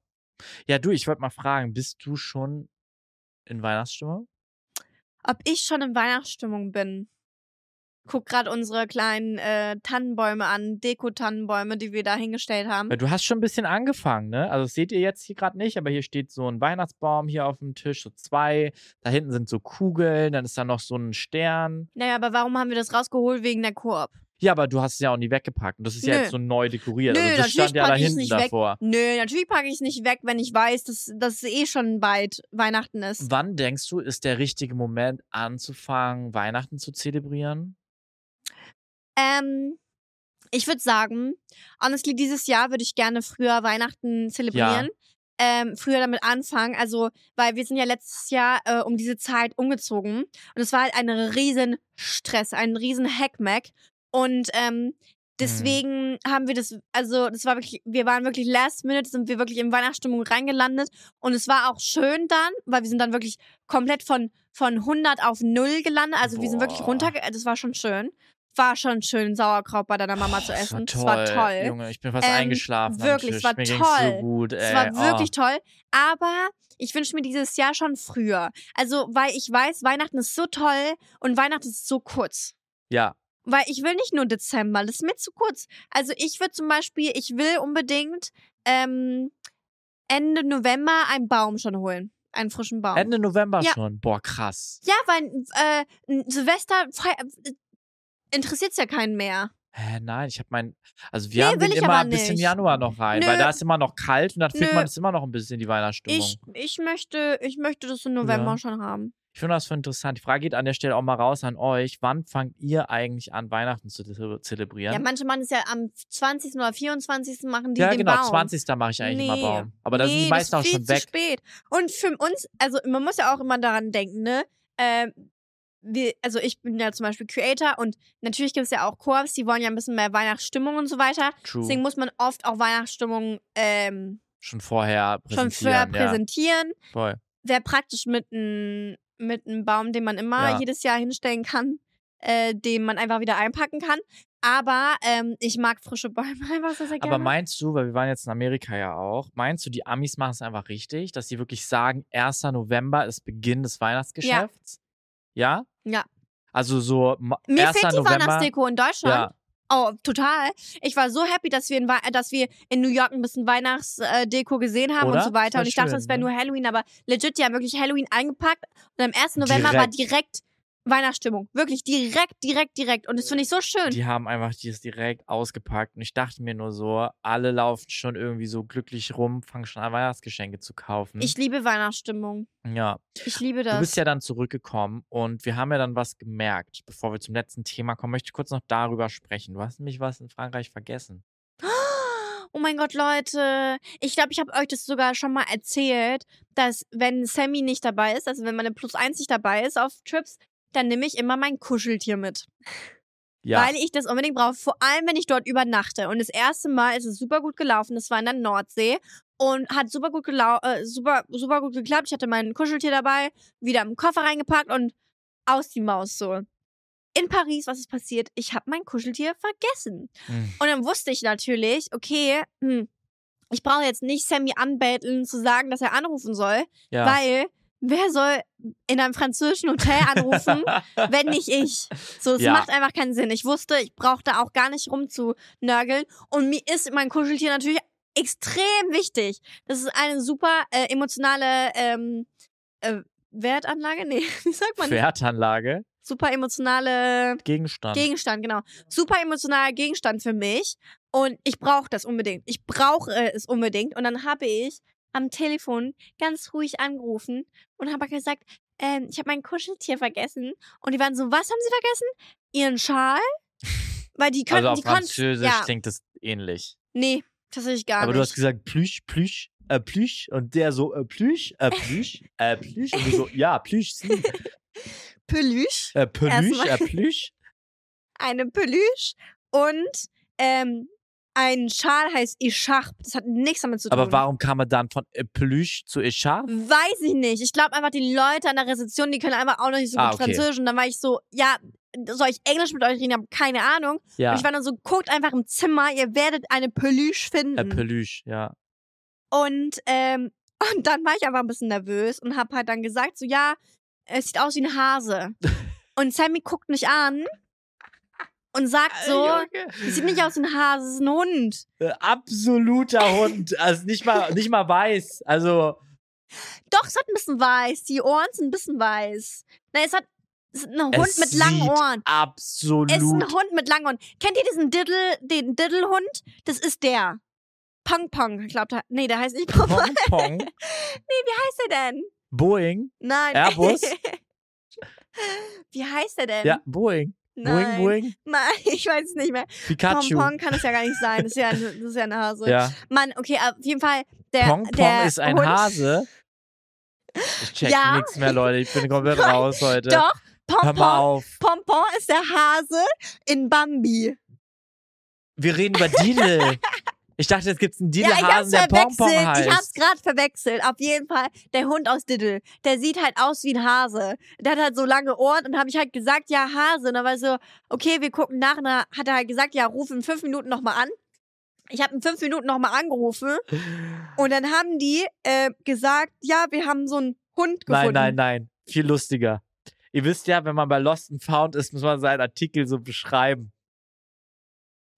Ja, du, ich wollte mal fragen, bist du schon in Weihnachtsstimmung? Ob ich schon in Weihnachtsstimmung bin. Guck gerade unsere kleinen äh, Tannenbäume an, Deko-Tannenbäume, die wir da hingestellt haben. Du hast schon ein bisschen angefangen, ne? Also das seht ihr jetzt hier gerade nicht, aber hier steht so ein Weihnachtsbaum hier auf dem Tisch, so zwei. Da hinten sind so Kugeln, dann ist da noch so ein Stern. Naja, aber warum haben wir das rausgeholt? Wegen der Koop. Ja, aber du hast es ja auch nie weggepackt. Und das ist ja Nö. jetzt so neu dekoriert. Nö, also das stand ja da hinten nicht weg. davor. Nö, natürlich packe ich es nicht weg, wenn ich weiß, dass, dass es eh schon bald Weihnachten ist. Wann denkst du, ist der richtige Moment anzufangen, Weihnachten zu zelebrieren? Ähm, ich würde sagen, honestly, dieses Jahr würde ich gerne früher Weihnachten zelebrieren. Ähm, früher damit anfangen, also, weil wir sind ja letztes Jahr äh, um diese Zeit umgezogen. Und es war halt ein riesen Stress, ein riesen Hackmack. Und ähm, Deswegen haben wir das, also das war wirklich, wir waren wirklich last minute, sind wir wirklich in Weihnachtsstimmung reingelandet. Und es war auch schön dann, weil wir sind dann wirklich komplett von, von 100 auf 0 gelandet, also wir sind wirklich Boah. runter, das war schon schön. War schon schön, Sauerkraut bei deiner Mama zu Das essen. war Das war toll. Junge, ich bin fast Ähm, eingeschlafen. wirklich, es war Mir toll. so gut, ey. Es war wirklich oh. toll, aber ich wünsche mir dieses Jahr schon früher. Also, weil ich weiß, Weihnachten ist so toll und Weihnachten ist so kurz. Ja, Weil ich will nicht nur Dezember, das ist mir zu kurz. Also ich würde zum Beispiel, ich will unbedingt ähm, Ende November einen Baum schon holen. Einen frischen Baum. Ende November Ja. schon. Boah, krass. ja, weil äh, Silvester Äh, interessiert's ja keinen mehr. Hä, nein, ich habe mein. Also, wir Nee, haben den immer bis in nicht. Januar noch rein, weil Nö. da ist immer noch kalt und dann fühlt Nö. man es immer noch ein bisschen die Weihnachtsstimmung. Ich, ich, möchte, ich möchte das im November Ja. schon haben. Ich finde das für interessant. Die Frage geht an der Stelle auch mal raus an euch. Wann fangt ihr eigentlich an, Weihnachten zu ze- zelebrieren? Ja, manche machen es ja am 20. oder 24. machen die Ja, den genau. Baum. 20. mache ich eigentlich Nee. immer Baum. Aber da sind nee, die meisten das auch ist viel schon zu weg. spät. Und für uns, also man muss ja auch immer daran denken, ne? Ähm, wir, also ich bin ja zum Beispiel Creator und natürlich gibt es ja auch Koops, die wollen ja ein bisschen mehr Weihnachtsstimmung und so weiter. True. Deswegen muss man oft auch Weihnachtsstimmung ähm, schon vorher schon präsentieren. vorher präsentieren. Ja, voll. Wäre praktisch mit einem mit einem Baum, den man immer Ja. jedes Jahr hinstellen kann, äh, den man einfach wieder einpacken kann. Aber ähm, ich mag frische Bäume einfach sehr, sehr gerne. Aber meinst du, weil wir waren jetzt in Amerika ja auch, meinst du, die Amis machen es einfach richtig, dass sie wirklich sagen, 1. November ist Beginn des Weihnachtsgeschäfts? Ja? Ja. Also so Mir 1. fehlt die November. Weihnachtsdeko in Deutschland. Ja, Oh, total. Ich war so happy, dass wir in, äh, dass wir in New York ein bisschen Weihnachtsdeko gesehen haben Oder? und so weiter. Und ich dachte, das wäre ne? nur Halloween, aber legit, die haben wirklich Halloween eingepackt. Und am 1. November war direkt Weihnachtsstimmung. Wirklich direkt, direkt, direkt. Und das finde ich so schön. die haben einfach dieses direkt ausgepackt und ich dachte mir nur so, alle laufen schon irgendwie so glücklich rum, fangen schon an Weihnachtsgeschenke zu kaufen. Ich liebe Weihnachtsstimmung. ja. Ich liebe das. Du bist ja dann zurückgekommen und wir haben ja dann was gemerkt. Bevor wir zum letzten Thema kommen, möchte ich kurz noch darüber sprechen. Du hast nämlich was in Frankreich vergessen. Oh mein Gott, Leute. Ich glaube, ich habe euch das sogar schon mal erzählt, dass wenn Sammy nicht dabei ist, also wenn meine Plus 1 nicht dabei ist auf Trips, dann nehme ich immer mein Kuscheltier mit. Ja, Weil ich das unbedingt brauche. Vor allem, wenn ich dort übernachte. Und das erste Mal ist es super gut gelaufen. Das war in der Nordsee. Und hat super gut, gelau äh, super, super gut geklappt. Ich hatte mein Kuscheltier dabei, wieder im Koffer reingepackt und aus die Maus so. In Paris, was ist passiert? Ich habe mein Kuscheltier vergessen. hm, Und dann wusste ich natürlich, okay, hm, ich brauche jetzt nicht Sammy anbetteln, zu sagen, dass er anrufen soll, ja. weil wer soll in einem französischen Hotel anrufen, wenn nicht ich? So, es Ja. macht einfach keinen Sinn. Ich wusste, ich brauchte auch gar nicht rumzunörgeln. Und mir ist mein Kuscheltier natürlich extrem wichtig. Das ist eine super äh, emotionale ähm, äh, Wertanlage? Nee, wie sagt man? Wertanlage, Super emotionale Gegenstand. Gegenstand, genau. Super emotionaler Gegenstand für mich. Und ich brauche das unbedingt. Ich brauche es unbedingt. Und dann habe ich am Telefon ganz ruhig angerufen und habe gesagt, ähm, ich habe mein Kuscheltier vergessen. Und die waren so, was haben sie vergessen? Ihren Schal? Weil die können, also auf die konnten. Französisch Ja, klingt das ähnlich. nee, tatsächlich gar Aber nicht. du hast gesagt Plüsch, Plüsch, äh, Plüsch und der so äh, Plüsch, äh, Plüsch, äh, Plüsch und du so, ja, Plüsch, Peluche, äh, Erstmal. äh, Plüsch. eine Peluche und ähm, ein Schal heißt Echarpe. Das hat nichts damit zu tun. Aber warum kam er dann von Plüsch zu Echarpe? Weiß ich nicht. Ich glaube einfach, die Leute an der Rezeption, die können einfach auch noch nicht so gut Ah, okay. Französisch. Und dann war ich so, ja, soll ich Englisch mit euch reden? Ich habe keine Ahnung. Ja, Und ich war dann so, guckt einfach im Zimmer, ihr werdet eine Peluche finden. äh, Plüsch, ja. und, ähm, und dann war ich einfach ein bisschen nervös und habe halt dann gesagt, so, ja, es sieht aus wie ein Hase. und Sammy guckt mich an und sagt so, es sieht nicht aus wie ein Hase, es ist ein Hund. Äh, absoluter Hund, also nicht mal, nicht mal weiß, also Doch, es hat ein bisschen weiß. Die Ohren sind ein bisschen weiß. Nein, es hat es ist ein Hund es mit langen sieht Ohren. absolut Es ist ein Hund mit langen Ohren. Kennt ihr diesen Diddle, den Diddlehund? Das ist der. Pong Pong, ich glaube, nee, der heißt nicht Pong Pong. Pong Pong, Wie heißt der denn? Boeing, Nein. Airbus? Wie heißt der denn? ja, Boeing, Nein. Boeing, Boeing, Nein, ich weiß es nicht mehr. Pikachu. Pong Pong kann es ja gar nicht sein. Das ist ja, ein- das ist ja ein Hase. Ja, Mann, okay, auf jeden Fall. Der, Pong Pong der ist ein Hund, Hase. Ich check Ja. nichts mehr, Leute. Ich bin komplett raus heute. Doch, auf. Pompon ist der Hase in Bambi. Wir reden über Didel. Ich dachte, jetzt gibt's einen Ja, ich hab's Didel-Hasen, der verwechselt. heißt. Ich hab's gerade verwechselt. Auf jeden Fall der Hund aus Diddle. Der sieht halt aus wie ein Hase. Der hat halt so lange Ohren und habe ich halt gesagt, ja, Hase. Und dann war ich so, okay, wir gucken nach. Und dann hat er halt gesagt, ja, ruf in fünf Minuten nochmal an. Ich habe in fünf Minuten nochmal angerufen und dann haben die äh, gesagt, ja, wir haben so einen Hund Nein, gefunden. nein, nein. Viel lustiger. Ihr wisst ja, wenn man bei Lost and Found ist, muss man seinen Artikel so beschreiben.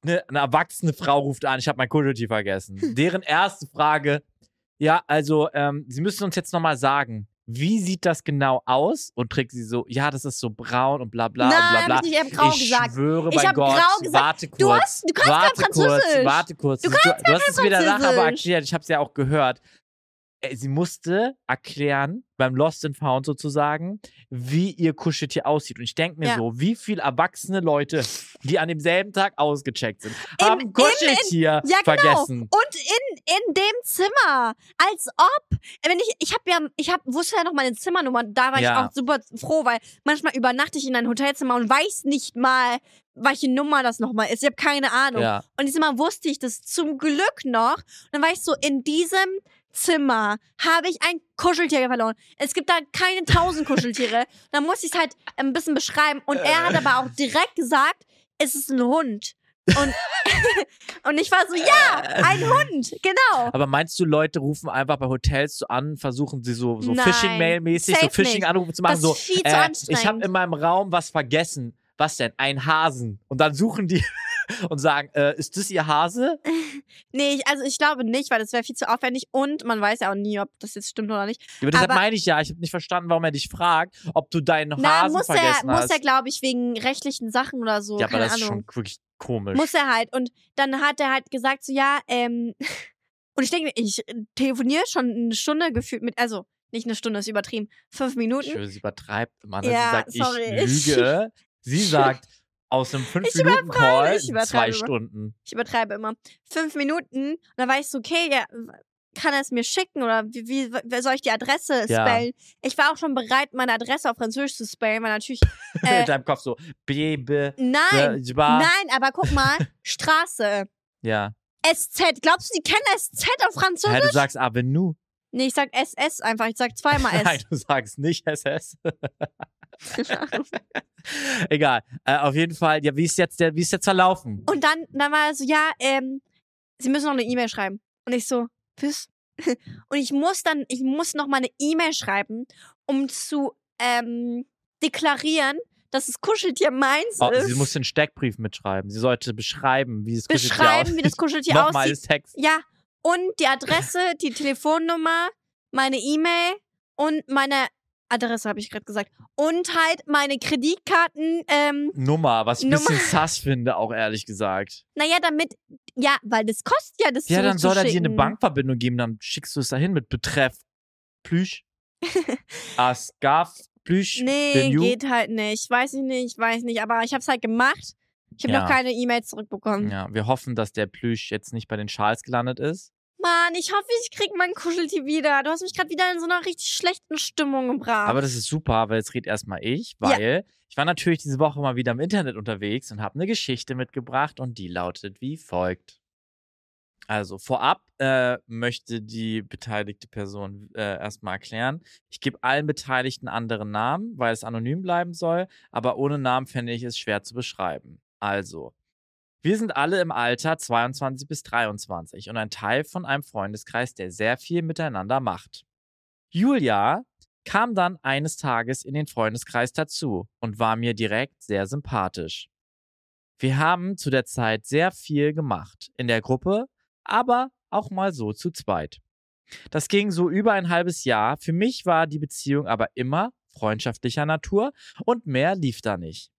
Eine, eine erwachsene Frau ruft an, ich habe mein Kuscheltier vergessen. Deren erste Frage, ja, also, ähm, Sie müssen uns jetzt nochmal sagen, wie sieht das genau aus? Und trägt sie so, ja, das ist so braun und bla bla Nein, und bla bla. ich nicht, ich hab grau ich gesagt. schwöre Ich bei Gott, warte kurz. Du hast- du kannst kein warte kurz, Französisch. warte kurz. Du du, du hast es mir danach aber erklärt, ich habe es ja auch gehört. Äh, Sie musste erklären, beim Lost and Found sozusagen, wie ihr Kuscheltier aussieht. Und ich denke mir Ja. so, wie viele erwachsene Leute, die an demselben Tag ausgecheckt sind, Im- haben Kuscheltier Ja, genau. vergessen. Und in, in dem Zimmer. Als ob. Wenn ich, ich habe ja, ich hab, wusste ja noch meine Zimmernummer. Da war Ja. ich auch super froh, weil manchmal übernachte ich in ein Hotelzimmer und weiß nicht mal, welche Nummer das nochmal ist. Ich habe keine Ahnung. Ja. Und dieses Mal wusste ich das zum Glück noch. Und dann war ich so, in diesem Zimmer habe ich ein Kuscheltier verloren. Es gibt da keine tausend Kuscheltiere. dann musste ich es halt ein bisschen beschreiben. Und er hat aber auch direkt gesagt, es ist ein Hund. Und, und ich war so, ja, ein Hund, genau. Aber meinst du, Leute rufen einfach bei Hotels so an, versuchen sie so, so Phishing-Mail-mäßig, so. Phishing-Anrufe zu machen, Das so, ist viel zu äh, ich habe anstrengend. in meinem Raum was vergessen. Was denn? Ein Hasen. Und dann suchen die und sagen, äh, ist das ihr Hase? Nee, ich, also ich glaube nicht, weil das wäre viel zu aufwendig und man weiß ja auch nie, ob das jetzt stimmt oder nicht. Aber deshalb Aber- meine ich ja, ich habe nicht verstanden, warum er dich fragt, ob du deinen Na, Hasen muss er, vergessen muss hast. er, glaube ich, wegen rechtlichen Sachen oder so, ja, aber das ist Ahnung. schon wirklich komisch. Muss er halt. Und dann hat er halt gesagt, so ja, ähm, und ich denke, ich telefoniere schon eine Stunde gefühlt mit, also nicht eine Stunde, ist übertrieben, fünf Minuten. höre, sie übertreibt immer. Ne? Ja, sie sorry. sagt, ich lüge. Sie sagt, aus einem Ich 5-Minuten-Call ich übertreibe zwei. Stunden. Ich übertreibe immer. Fünf Minuten. Und dann war ich so, okay, ja, kann er es mir schicken oder wie, wie, soll ich die Adresse Ja. spellen? Ich war auch schon bereit, meine Adresse auf Französisch zu spellen, weil natürlich. In Äh, deinem Kopf so, Bebe, nein, äh, nein, aber guck mal, Straße. Ja. SZ. Glaubst du, die kennen SZ auf Französisch? du sagst Avenue. Nee, ich sag SS einfach. Ich sag zweimal S. Nein, du sagst nicht SS. Egal. Äh, auf jeden Fall, ja, wie ist jetzt der, wie ist jetzt verlaufen? Und dann, dann war er so, ja, ähm, sie müssen noch eine E-Mail schreiben. Und ich so, was? Und ich muss dann, ich muss noch mal eine E-Mail schreiben, um zu ähm, deklarieren, dass das Kuscheltier meins Oh, ist. sie muss den Steckbrief mitschreiben. Sie sollte beschreiben, wie das Kuscheltier beschreiben, wie das aussieht. Kuscheltier Nochmal aussieht. Text. Ja, und die Adresse, die Telefonnummer, meine E-Mail und meine Adresse habe ich gerade gesagt. Und halt meine Kreditkarten, ähm, Nummer, was ich ein bisschen sass finde, auch ehrlich gesagt. naja, damit, ja, weil das kostet ja, das Ja, dann soll er dir eine. Bankverbindung geben, dann schickst du es dahin mit Betreff Plüsch. Asgaf Plüsch. Nee, geht halt nicht. Weiß ich nicht, weiß nicht. Aber ich habe es halt gemacht. Ich habe Ja. noch keine E-Mail zurückbekommen. Ja, wir hoffen, dass der Plüsch jetzt nicht bei den Schals gelandet ist. Mann, ich hoffe, ich krieg mein Kuscheltier wieder. Du hast mich gerade wieder in so einer richtig schlechten Stimmung gebracht. Aber das ist super, weil jetzt redet erstmal ich, Ja. weil ich war natürlich diese Woche mal wieder im Internet unterwegs und habe eine Geschichte mitgebracht und die lautet wie folgt. Also vorab äh, möchte die beteiligte Person äh, erstmal erklären. Ich gebe allen Beteiligten anderen Namen, weil es anonym bleiben soll, aber ohne Namen fände ich es schwer zu beschreiben. Also, wir sind alle im Alter 22 bis 23 und ein Teil von einem Freundeskreis, der sehr viel miteinander macht. Julia kam dann eines Tages in den Freundeskreis dazu und war mir direkt sehr sympathisch. Wir haben zu der Zeit sehr viel gemacht, in der Gruppe, aber auch mal so zu zweit. Das ging so über ein halbes Jahr. Für mich war die Beziehung aber immer freundschaftlicher Natur und mehr lief da nicht.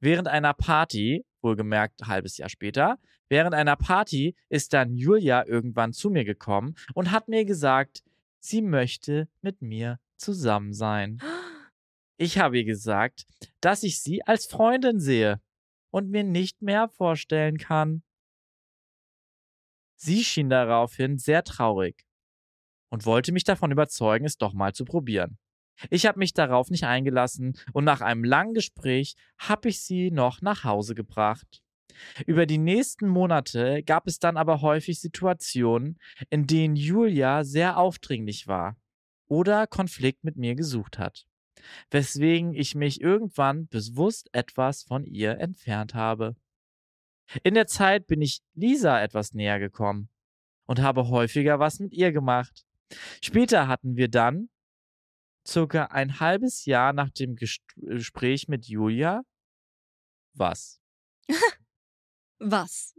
Während einer Party, wohlgemerkt halbes Jahr später, während einer Party ist dann Julia irgendwann zu mir gekommen und hat mir gesagt, sie möchte mit mir zusammen sein. Ich habe ihr gesagt, dass ich sie als Freundin sehe und mir nicht mehr vorstellen kann. Sie schien daraufhin sehr traurig und wollte mich davon überzeugen, es doch mal zu probieren. Ich habe mich darauf nicht eingelassen und nach einem langen Gespräch habe ich sie noch nach Hause gebracht. Über die nächsten Monate gab es dann aber häufig Situationen, in denen Julia sehr aufdringlich war oder Konflikt mit mir gesucht hat, weswegen ich mich irgendwann bewusst etwas von ihr entfernt habe. In der Zeit bin ich Lisa etwas näher gekommen und habe häufiger was mit ihr gemacht. Später hatten wir dann, circa ein halbes Jahr nach dem Gespräch mit Julia, was? Was?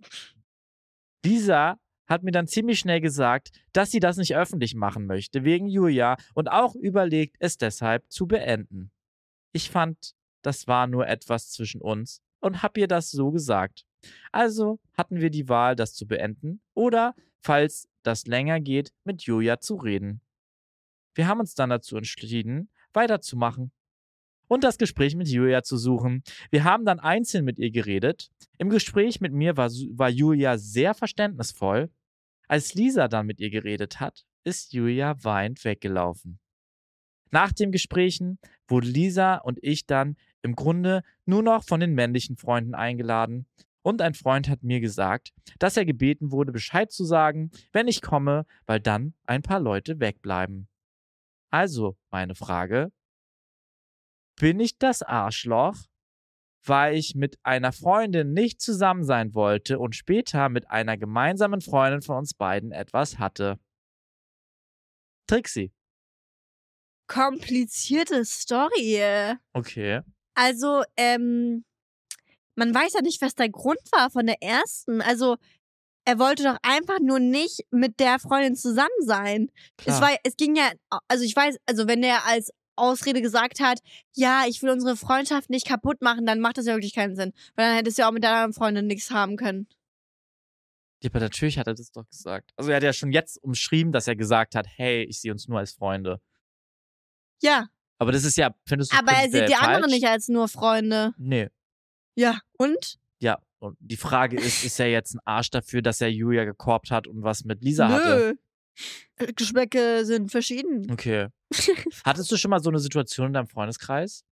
Lisa hat mir dann ziemlich schnell gesagt, dass sie das nicht öffentlich machen möchte, wegen Julia, und auch überlegt, es deshalb zu beenden. Ich fand, das war nur etwas zwischen uns und hab ihr das so gesagt. Also hatten wir die Wahl, das zu beenden oder, falls das länger geht, mit Julia zu reden. Wir haben uns dann dazu entschieden, weiterzumachen und das Gespräch mit Julia zu suchen. Wir haben dann einzeln mit ihr geredet. Im Gespräch mit mir war, war Julia sehr verständnisvoll. Als Lisa dann mit ihr geredet hat, ist Julia weint weggelaufen. Nach den Gesprächen wurde Lisa und ich dann im Grunde nur noch von den männlichen Freunden eingeladen. Und ein Freund hat mir gesagt, dass er gebeten wurde, Bescheid zu sagen, wenn ich komme, weil dann ein paar Leute wegbleiben. Also, meine Frage, bin ich das Arschloch, weil ich mit einer Freundin nicht zusammen sein wollte und später mit einer gemeinsamen Freundin von uns beiden etwas hatte. Trixie. Komplizierte Story. Okay. Also, ähm, man weiß ja nicht, was der Grund war von der ersten. Also, er wollte doch einfach nur nicht mit der Freundin zusammen sein. Es war, es ging ja, also ich weiß, also wenn er als Ausrede gesagt hat, ja, ich will unsere Freundschaft nicht kaputt machen, dann macht das ja wirklich keinen Sinn. Weil dann hättest du ja auch mit deiner Freundin nichts haben können. Ja, aber natürlich hat er das doch gesagt. Also er hat ja schon jetzt umschrieben, dass er gesagt hat, hey, ich sehe uns nur als Freunde. Ja. Aber das ist ja, findest du Aber er sieht die falsch? anderen nicht als nur Freunde. Nee. Ja, und? Ja, und die Frage ist, ist er jetzt ein Arsch dafür, dass er Julia gekorbt hat und was mit Lisa Nö. hatte? Geschmäcke sind verschieden. Okay. Hattest du schon mal so eine Situation in deinem Freundeskreis?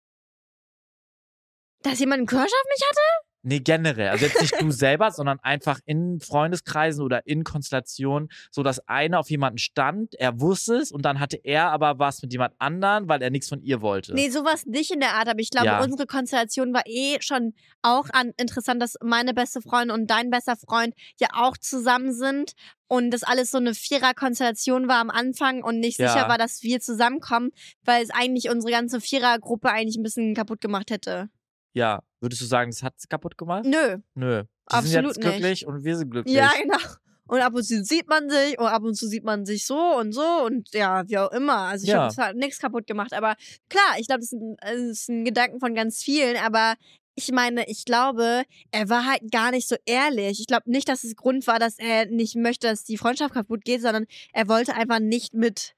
Dass jemand einen Crush auf mich hatte? Nee, generell. Also jetzt nicht du selber, sondern einfach in Freundeskreisen oder in Konstellationen, so dass einer auf jemanden stand, er wusste es und dann hatte er aber was mit jemand anderen, weil er nichts von ihr wollte. Nee, sowas nicht in der Art, aber ich glaube, Ja. unsere Konstellation war eh schon auch an, interessant, dass meine beste Freundin und dein bester Freund ja auch zusammen sind und das alles so eine Vierer-Konstellation war am Anfang und nicht Ja. sicher war, dass wir zusammenkommen, weil es eigentlich unsere ganze Vierer-Gruppe eigentlich ein bisschen kaputt gemacht hätte. Ja. Würdest du sagen, das hat es kaputt gemacht? Nö. Nö. Die sind Absolut jetzt nicht. glücklich und wir sind glücklich. Ja, genau. Und ab und zu sieht man sich und ab und zu sieht man sich so und so und ja, wie auch immer. Also ich Ja. es hat nichts kaputt gemacht. Aber klar, ich glaube, das ist ein, das ist ein Gedanken von ganz vielen. Aber ich meine, ich glaube, er war halt gar nicht so ehrlich. Ich glaube nicht, dass es Grund war, dass er nicht möchte, dass die Freundschaft kaputt geht, sondern er wollte einfach nicht mit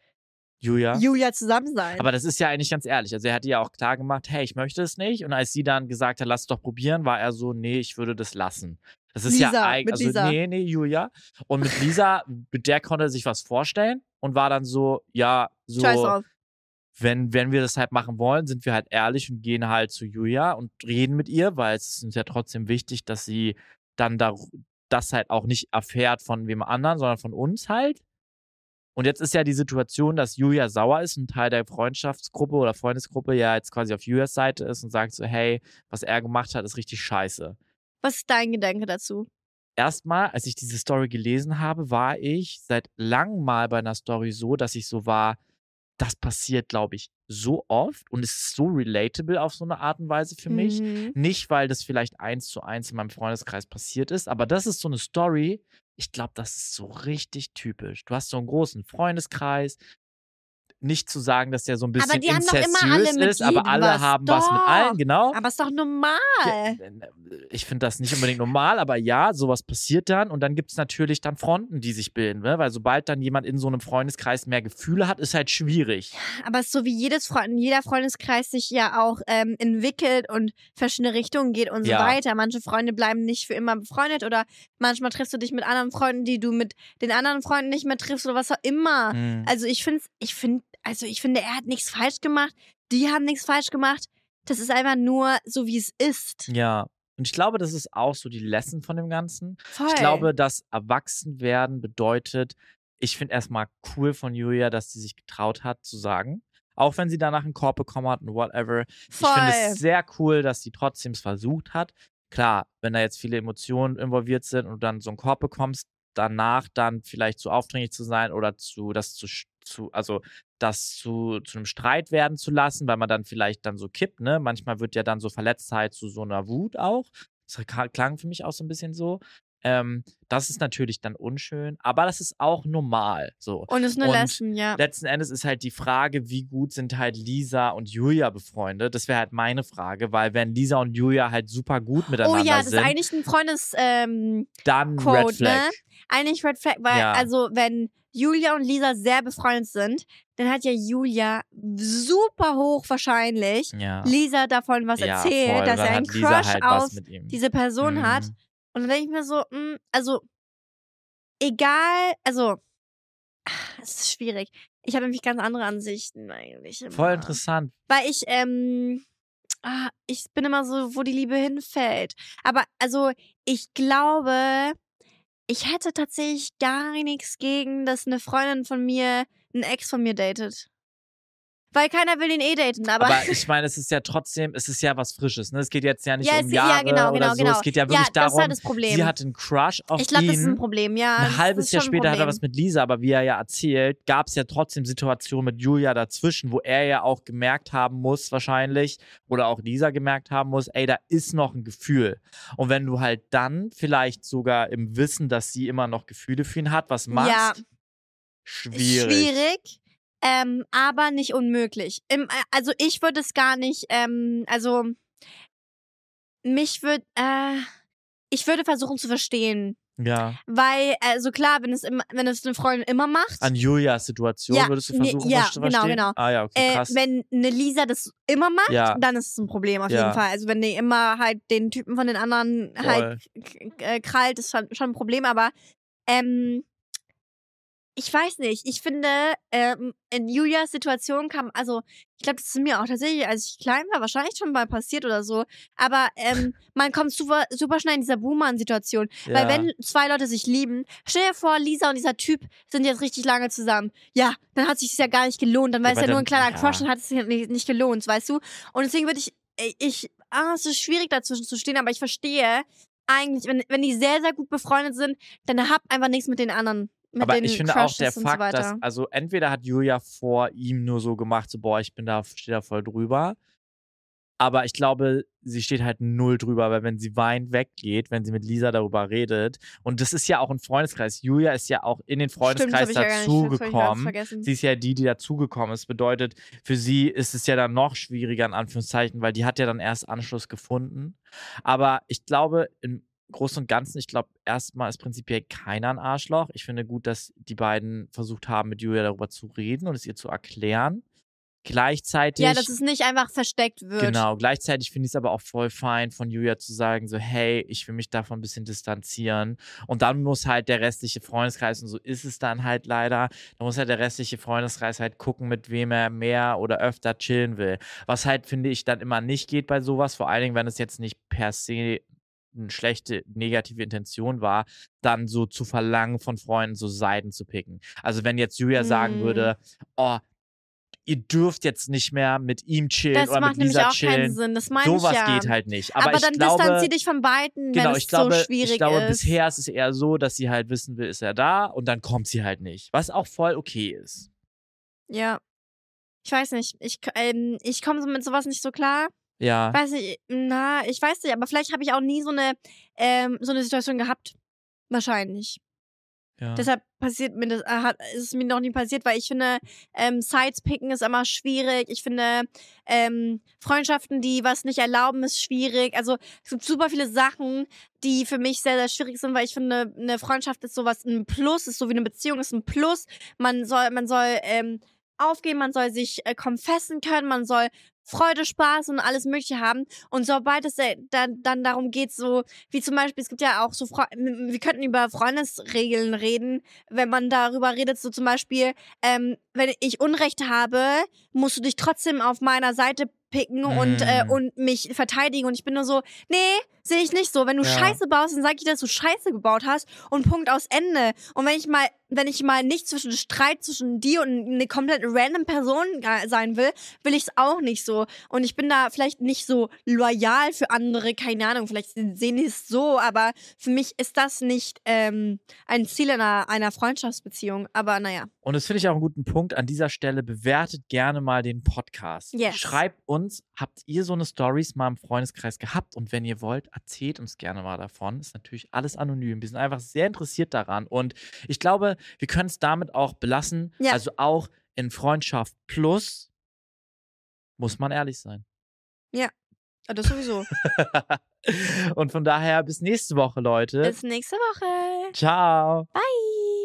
Julia. Julia zusammen sein. Aber das ist ja eigentlich ganz ehrlich. Also er hat ihr auch klar gemacht, hey, ich möchte es nicht. Und als sie dann gesagt hat, lass es doch probieren, war er so, nee, ich würde das lassen. Das ist ja Lisa, eigentlich, mit also Lisa. nee, nee, Julia. Und mit Lisa, mit der konnte er sich was vorstellen und war dann so, ja, so, Scheiß drauf. wenn, wenn wir das halt machen wollen, sind wir halt ehrlich und gehen halt zu Julia und reden mit ihr, weil es ist uns ja trotzdem wichtig, dass sie dann da, das halt auch nicht erfährt von wem anderen, sondern von uns halt. Und jetzt ist ja die Situation, dass Julia sauer ist, ein Teil der Freundschaftsgruppe oder Freundesgruppe ja jetzt quasi auf Julias Seite ist und sagt so, hey, was er gemacht hat, ist richtig scheiße. Was ist dein Gedanke dazu? Erstmal, als ich diese Story gelesen habe, war ich seit langem mal bei einer Story so, dass ich so war, das passiert, glaube ich, so oft und ist so relatable auf so eine Art und Weise für mich. Mhm. Nicht, weil das vielleicht eins zu eins in meinem Freundeskreis passiert ist, aber das ist so eine Story. Ich glaube, das ist so richtig typisch. Du hast so einen großen Freundeskreis. Nicht zu sagen, dass der so ein bisschen Aber die haben doch immer alle mit ist, aber alle was. haben was mit allen, Doch. genau. Aber ist doch normal. Ja, ich finde das nicht unbedingt normal, aber ja, sowas passiert dann und dann gibt es natürlich dann Fronten, die sich bilden, ne? weil sobald dann jemand in so einem Freundeskreis mehr Gefühle hat, ist halt schwierig. Aber es ist so wie jedes Freund, jeder Freundeskreis sich ja auch ähm, entwickelt und verschiedene Richtungen geht und so Ja. weiter. Manche Freunde bleiben nicht für immer befreundet oder manchmal triffst du dich mit anderen Freunden, die du mit den anderen Freunden nicht mehr triffst oder was auch immer. Mhm. Also ich finde, ich finde, also ich finde, er hat nichts falsch gemacht. Die haben nichts falsch gemacht. Das ist einfach nur so, wie es ist. Ja, Und ich glaube, das ist auch so die Lesson von dem Ganzen. Voll. Ich glaube, dass Erwachsenwerden bedeutet, ich finde erstmal cool von Julia, dass sie sich getraut hat zu sagen. Auch wenn sie danach einen Korb bekommen hat und whatever. Ich finde Voll. es sehr cool, dass sie trotzdem es versucht hat. Klar, wenn da jetzt viele Emotionen involviert sind und du dann so einen Korb bekommst, danach dann vielleicht zu aufdringlich zu sein oder zu das zu, zu also das zu, zu einem Streit werden zu lassen, weil man dann vielleicht dann so kippt, ne? Manchmal wird ja dann so Verletztheit zu so einer Wut auch. Das klang für mich auch so ein bisschen so. Ähm, das ist natürlich dann unschön, aber das ist auch normal. So. Und es ist eine Lesson, ja. Letzten Endes ist halt die Frage, wie gut sind halt Lisa und Julia befreundet? Das wäre halt meine Frage, weil wenn Lisa und Julia halt super gut Oh miteinander ja, das ist sind, eigentlich ein Freundes ähm, dann Quote, Red Flag. ne? Eigentlich Red Flag, weil Ja. also wenn Julia und Lisa sehr befreundet sind, dann hat ja Julia super hoch wahrscheinlich Ja. Lisa davon was ja, erzählt, voll. dass dann er einen hat Crush halt auf diese Person hat. Mhm. Und dann denke ich mir so, mh, also egal, also es ist schwierig. Ich habe nämlich ganz andere Ansichten eigentlich. Immer. Voll interessant. Weil ich, ähm, ah, ich bin immer so, wo die Liebe hinfällt. Aber also, ich glaube, ich hätte tatsächlich gar nichts gegen, dass eine Freundin von mir einen Ex von mir datet. Weil keiner will den eh daten, aber. Aber ich meine, es ist ja trotzdem, es ist ja was Frisches. Ne? Es geht jetzt ja nicht ja, um Jahre ja, genau, oder genau, so. genau. Es geht ja wirklich das ist darum, halt das Problem. sie hatte einen Crush auf ich glaube, ihn. das ist ein Problem, ja. Ein das halbes Jahr später hat er was mit Lisa, aber wie er ja erzählt, gab es ja trotzdem Situationen mit Julia dazwischen, wo er ja auch gemerkt haben muss, wahrscheinlich, oder auch Lisa gemerkt haben muss, ey, da ist noch ein Gefühl. Und wenn du halt dann vielleicht sogar im Wissen, dass sie immer noch Gefühle für ihn hat, was machst, Ja. schwierig. Schwierig, ähm, aber nicht unmöglich. Im, äh, also ich würde es gar nicht, ähm, also mich würde, äh, ich würde versuchen zu verstehen. Ja. Weil, also klar, wenn es, immer, wenn es eine Freundin immer macht, An Julias Situation Ja, würdest du versuchen, ja, was zu genau, verstehen? genau. Ah ja, okay, äh, krass. wenn eine Lisa das immer macht, ja, dann ist es ein Problem auf Ja. jeden Fall. Also wenn die immer halt den Typen von den anderen halt k- äh, krallt, ist schon, schon ein Problem. Aber ähm, ich weiß nicht. Ich finde, ähm, in Julias Situation kam, also ich glaube, das ist mir auch tatsächlich, als ich klein war, wahrscheinlich schon mal passiert oder so. Aber ähm, man kommt super, super schnell in dieser Boomer-Situation. ja. Weil wenn zwei Leute sich lieben, stell dir vor, Lisa und dieser Typ sind jetzt richtig lange zusammen. Ja, dann hat sich das ja gar nicht gelohnt. Dann war es ja nur ein kleiner ja. Crush und hat es sich nicht, nicht gelohnt, weißt du? Und deswegen würde ich, ich, ah, es ist schwierig dazwischen zu stehen, aber ich verstehe eigentlich, wenn, wenn die sehr, sehr gut befreundet sind, dann habt einfach nichts mit den anderen. Mit aber ich finde auch Crushes der und so Fakt, weiter. dass, also entweder hat Julia vor ihm nur so gemacht, so, boah, ich bin da, stehe da voll drüber. Aber ich glaube, sie steht halt null drüber, weil wenn sie weint, weggeht, wenn sie mit Lisa darüber redet. Und das ist ja auch ein Freundeskreis. Julia ist ja auch in den Freundeskreis ja dazugekommen. vergessen. Sie ist ja die, die dazugekommen ist. Bedeutet, für sie ist es ja dann noch schwieriger, in Anführungszeichen, weil die hat ja dann erst Anschluss gefunden. Aber ich glaube, im Großen und Ganzen, ich glaube, erstmal ist prinzipiell keiner ein Arschloch. Ich finde gut, dass die beiden versucht haben, mit Julia darüber zu reden und es ihr zu erklären. Gleichzeitig. Ja, dass es nicht einfach versteckt wird. Genau, gleichzeitig finde ich es aber auch voll fein von Julia zu sagen, so, hey, ich will mich davon ein bisschen distanzieren. Und dann muss halt der restliche Freundeskreis, und so ist es dann halt leider, da muss halt der restliche Freundeskreis halt gucken, mit wem er mehr oder öfter chillen will. Was halt, finde ich, dann immer nicht geht bei sowas, vor allen Dingen, wenn es jetzt nicht per se eine schlechte, negative Intention war, dann so zu verlangen von Freunden, so Seiten zu picken. Also wenn jetzt Julia sagen Mm. würde, oh, ihr dürft jetzt nicht mehr mit ihm chillen Das oder macht mit nämlich Lisa auch keinen chillen. Sinn. Das meine ich Sowas ja. geht halt nicht. Aber, Aber, dann glaube, distanzier dich von beiden, genau, wenn es glaube, so schwierig ich glaube, ist. bisher ist es eher so, dass sie halt wissen will, ist er da und dann kommt sie halt nicht. Was auch voll okay ist. Ja. Ich weiß nicht. Ich, ähm, ich komme mit sowas nicht so klar. Ja. Weiß nicht, na, ich weiß nicht, aber vielleicht habe ich auch nie so eine, ähm, so eine Situation gehabt. Wahrscheinlich. ja. Deshalb passiert mir das, äh, hat, ist es mir noch nie passiert, weil ich finde, ähm, Sides picken ist immer schwierig. Ich finde, ähm, Freundschaften, die was nicht erlauben, ist schwierig. Also es gibt super viele Sachen, die für mich sehr, sehr schwierig sind, weil ich finde, eine Freundschaft ist sowas ein Plus, ist so wie eine Beziehung, ist ein Plus. Man soll, man soll ähm, aufgehen, man soll sich äh, confessen können, man soll Freude, Spaß und alles Mögliche haben. Und sobald es dann, dann darum geht, so wie zum Beispiel, es gibt ja auch so, Fre wir könnten über Freundesregeln reden, wenn man darüber redet, so zum Beispiel, ähm, wenn ich Unrecht habe, musst du dich trotzdem auf meiner Seite picken und, äh, Mm. und mich verteidigen. Und ich bin nur so, nee, Sehe ich nicht so. Wenn du Ja. Scheiße baust, dann sag ich, dass du Scheiße gebaut hast und Punkt aus Ende. Und wenn ich mal, wenn ich mal nicht zwischen Streit zwischen dir und eine komplett random Person sein will, will ich es auch nicht so. Und ich bin da vielleicht nicht so loyal für andere, keine Ahnung, vielleicht sehen die es so, aber für mich ist das nicht ähm, ein Ziel einer, einer Freundschaftsbeziehung. Aber naja. Und das finde ich auch einen guten Punkt. An dieser Stelle bewertet gerne mal den Podcast. Yes. Schreibt uns, habt ihr so eine Stories mal im Freundeskreis gehabt? Und wenn ihr wollt, erzählt uns gerne mal davon. Ist natürlich alles anonym. Wir sind einfach sehr interessiert daran. Und ich glaube, wir können es damit auch belassen. Ja. Also auch in Freundschaft plus muss man ehrlich sein. Ja, das sowieso. Und von daher bis nächste Woche, Leute. Bis nächste Woche. Ciao. Bye.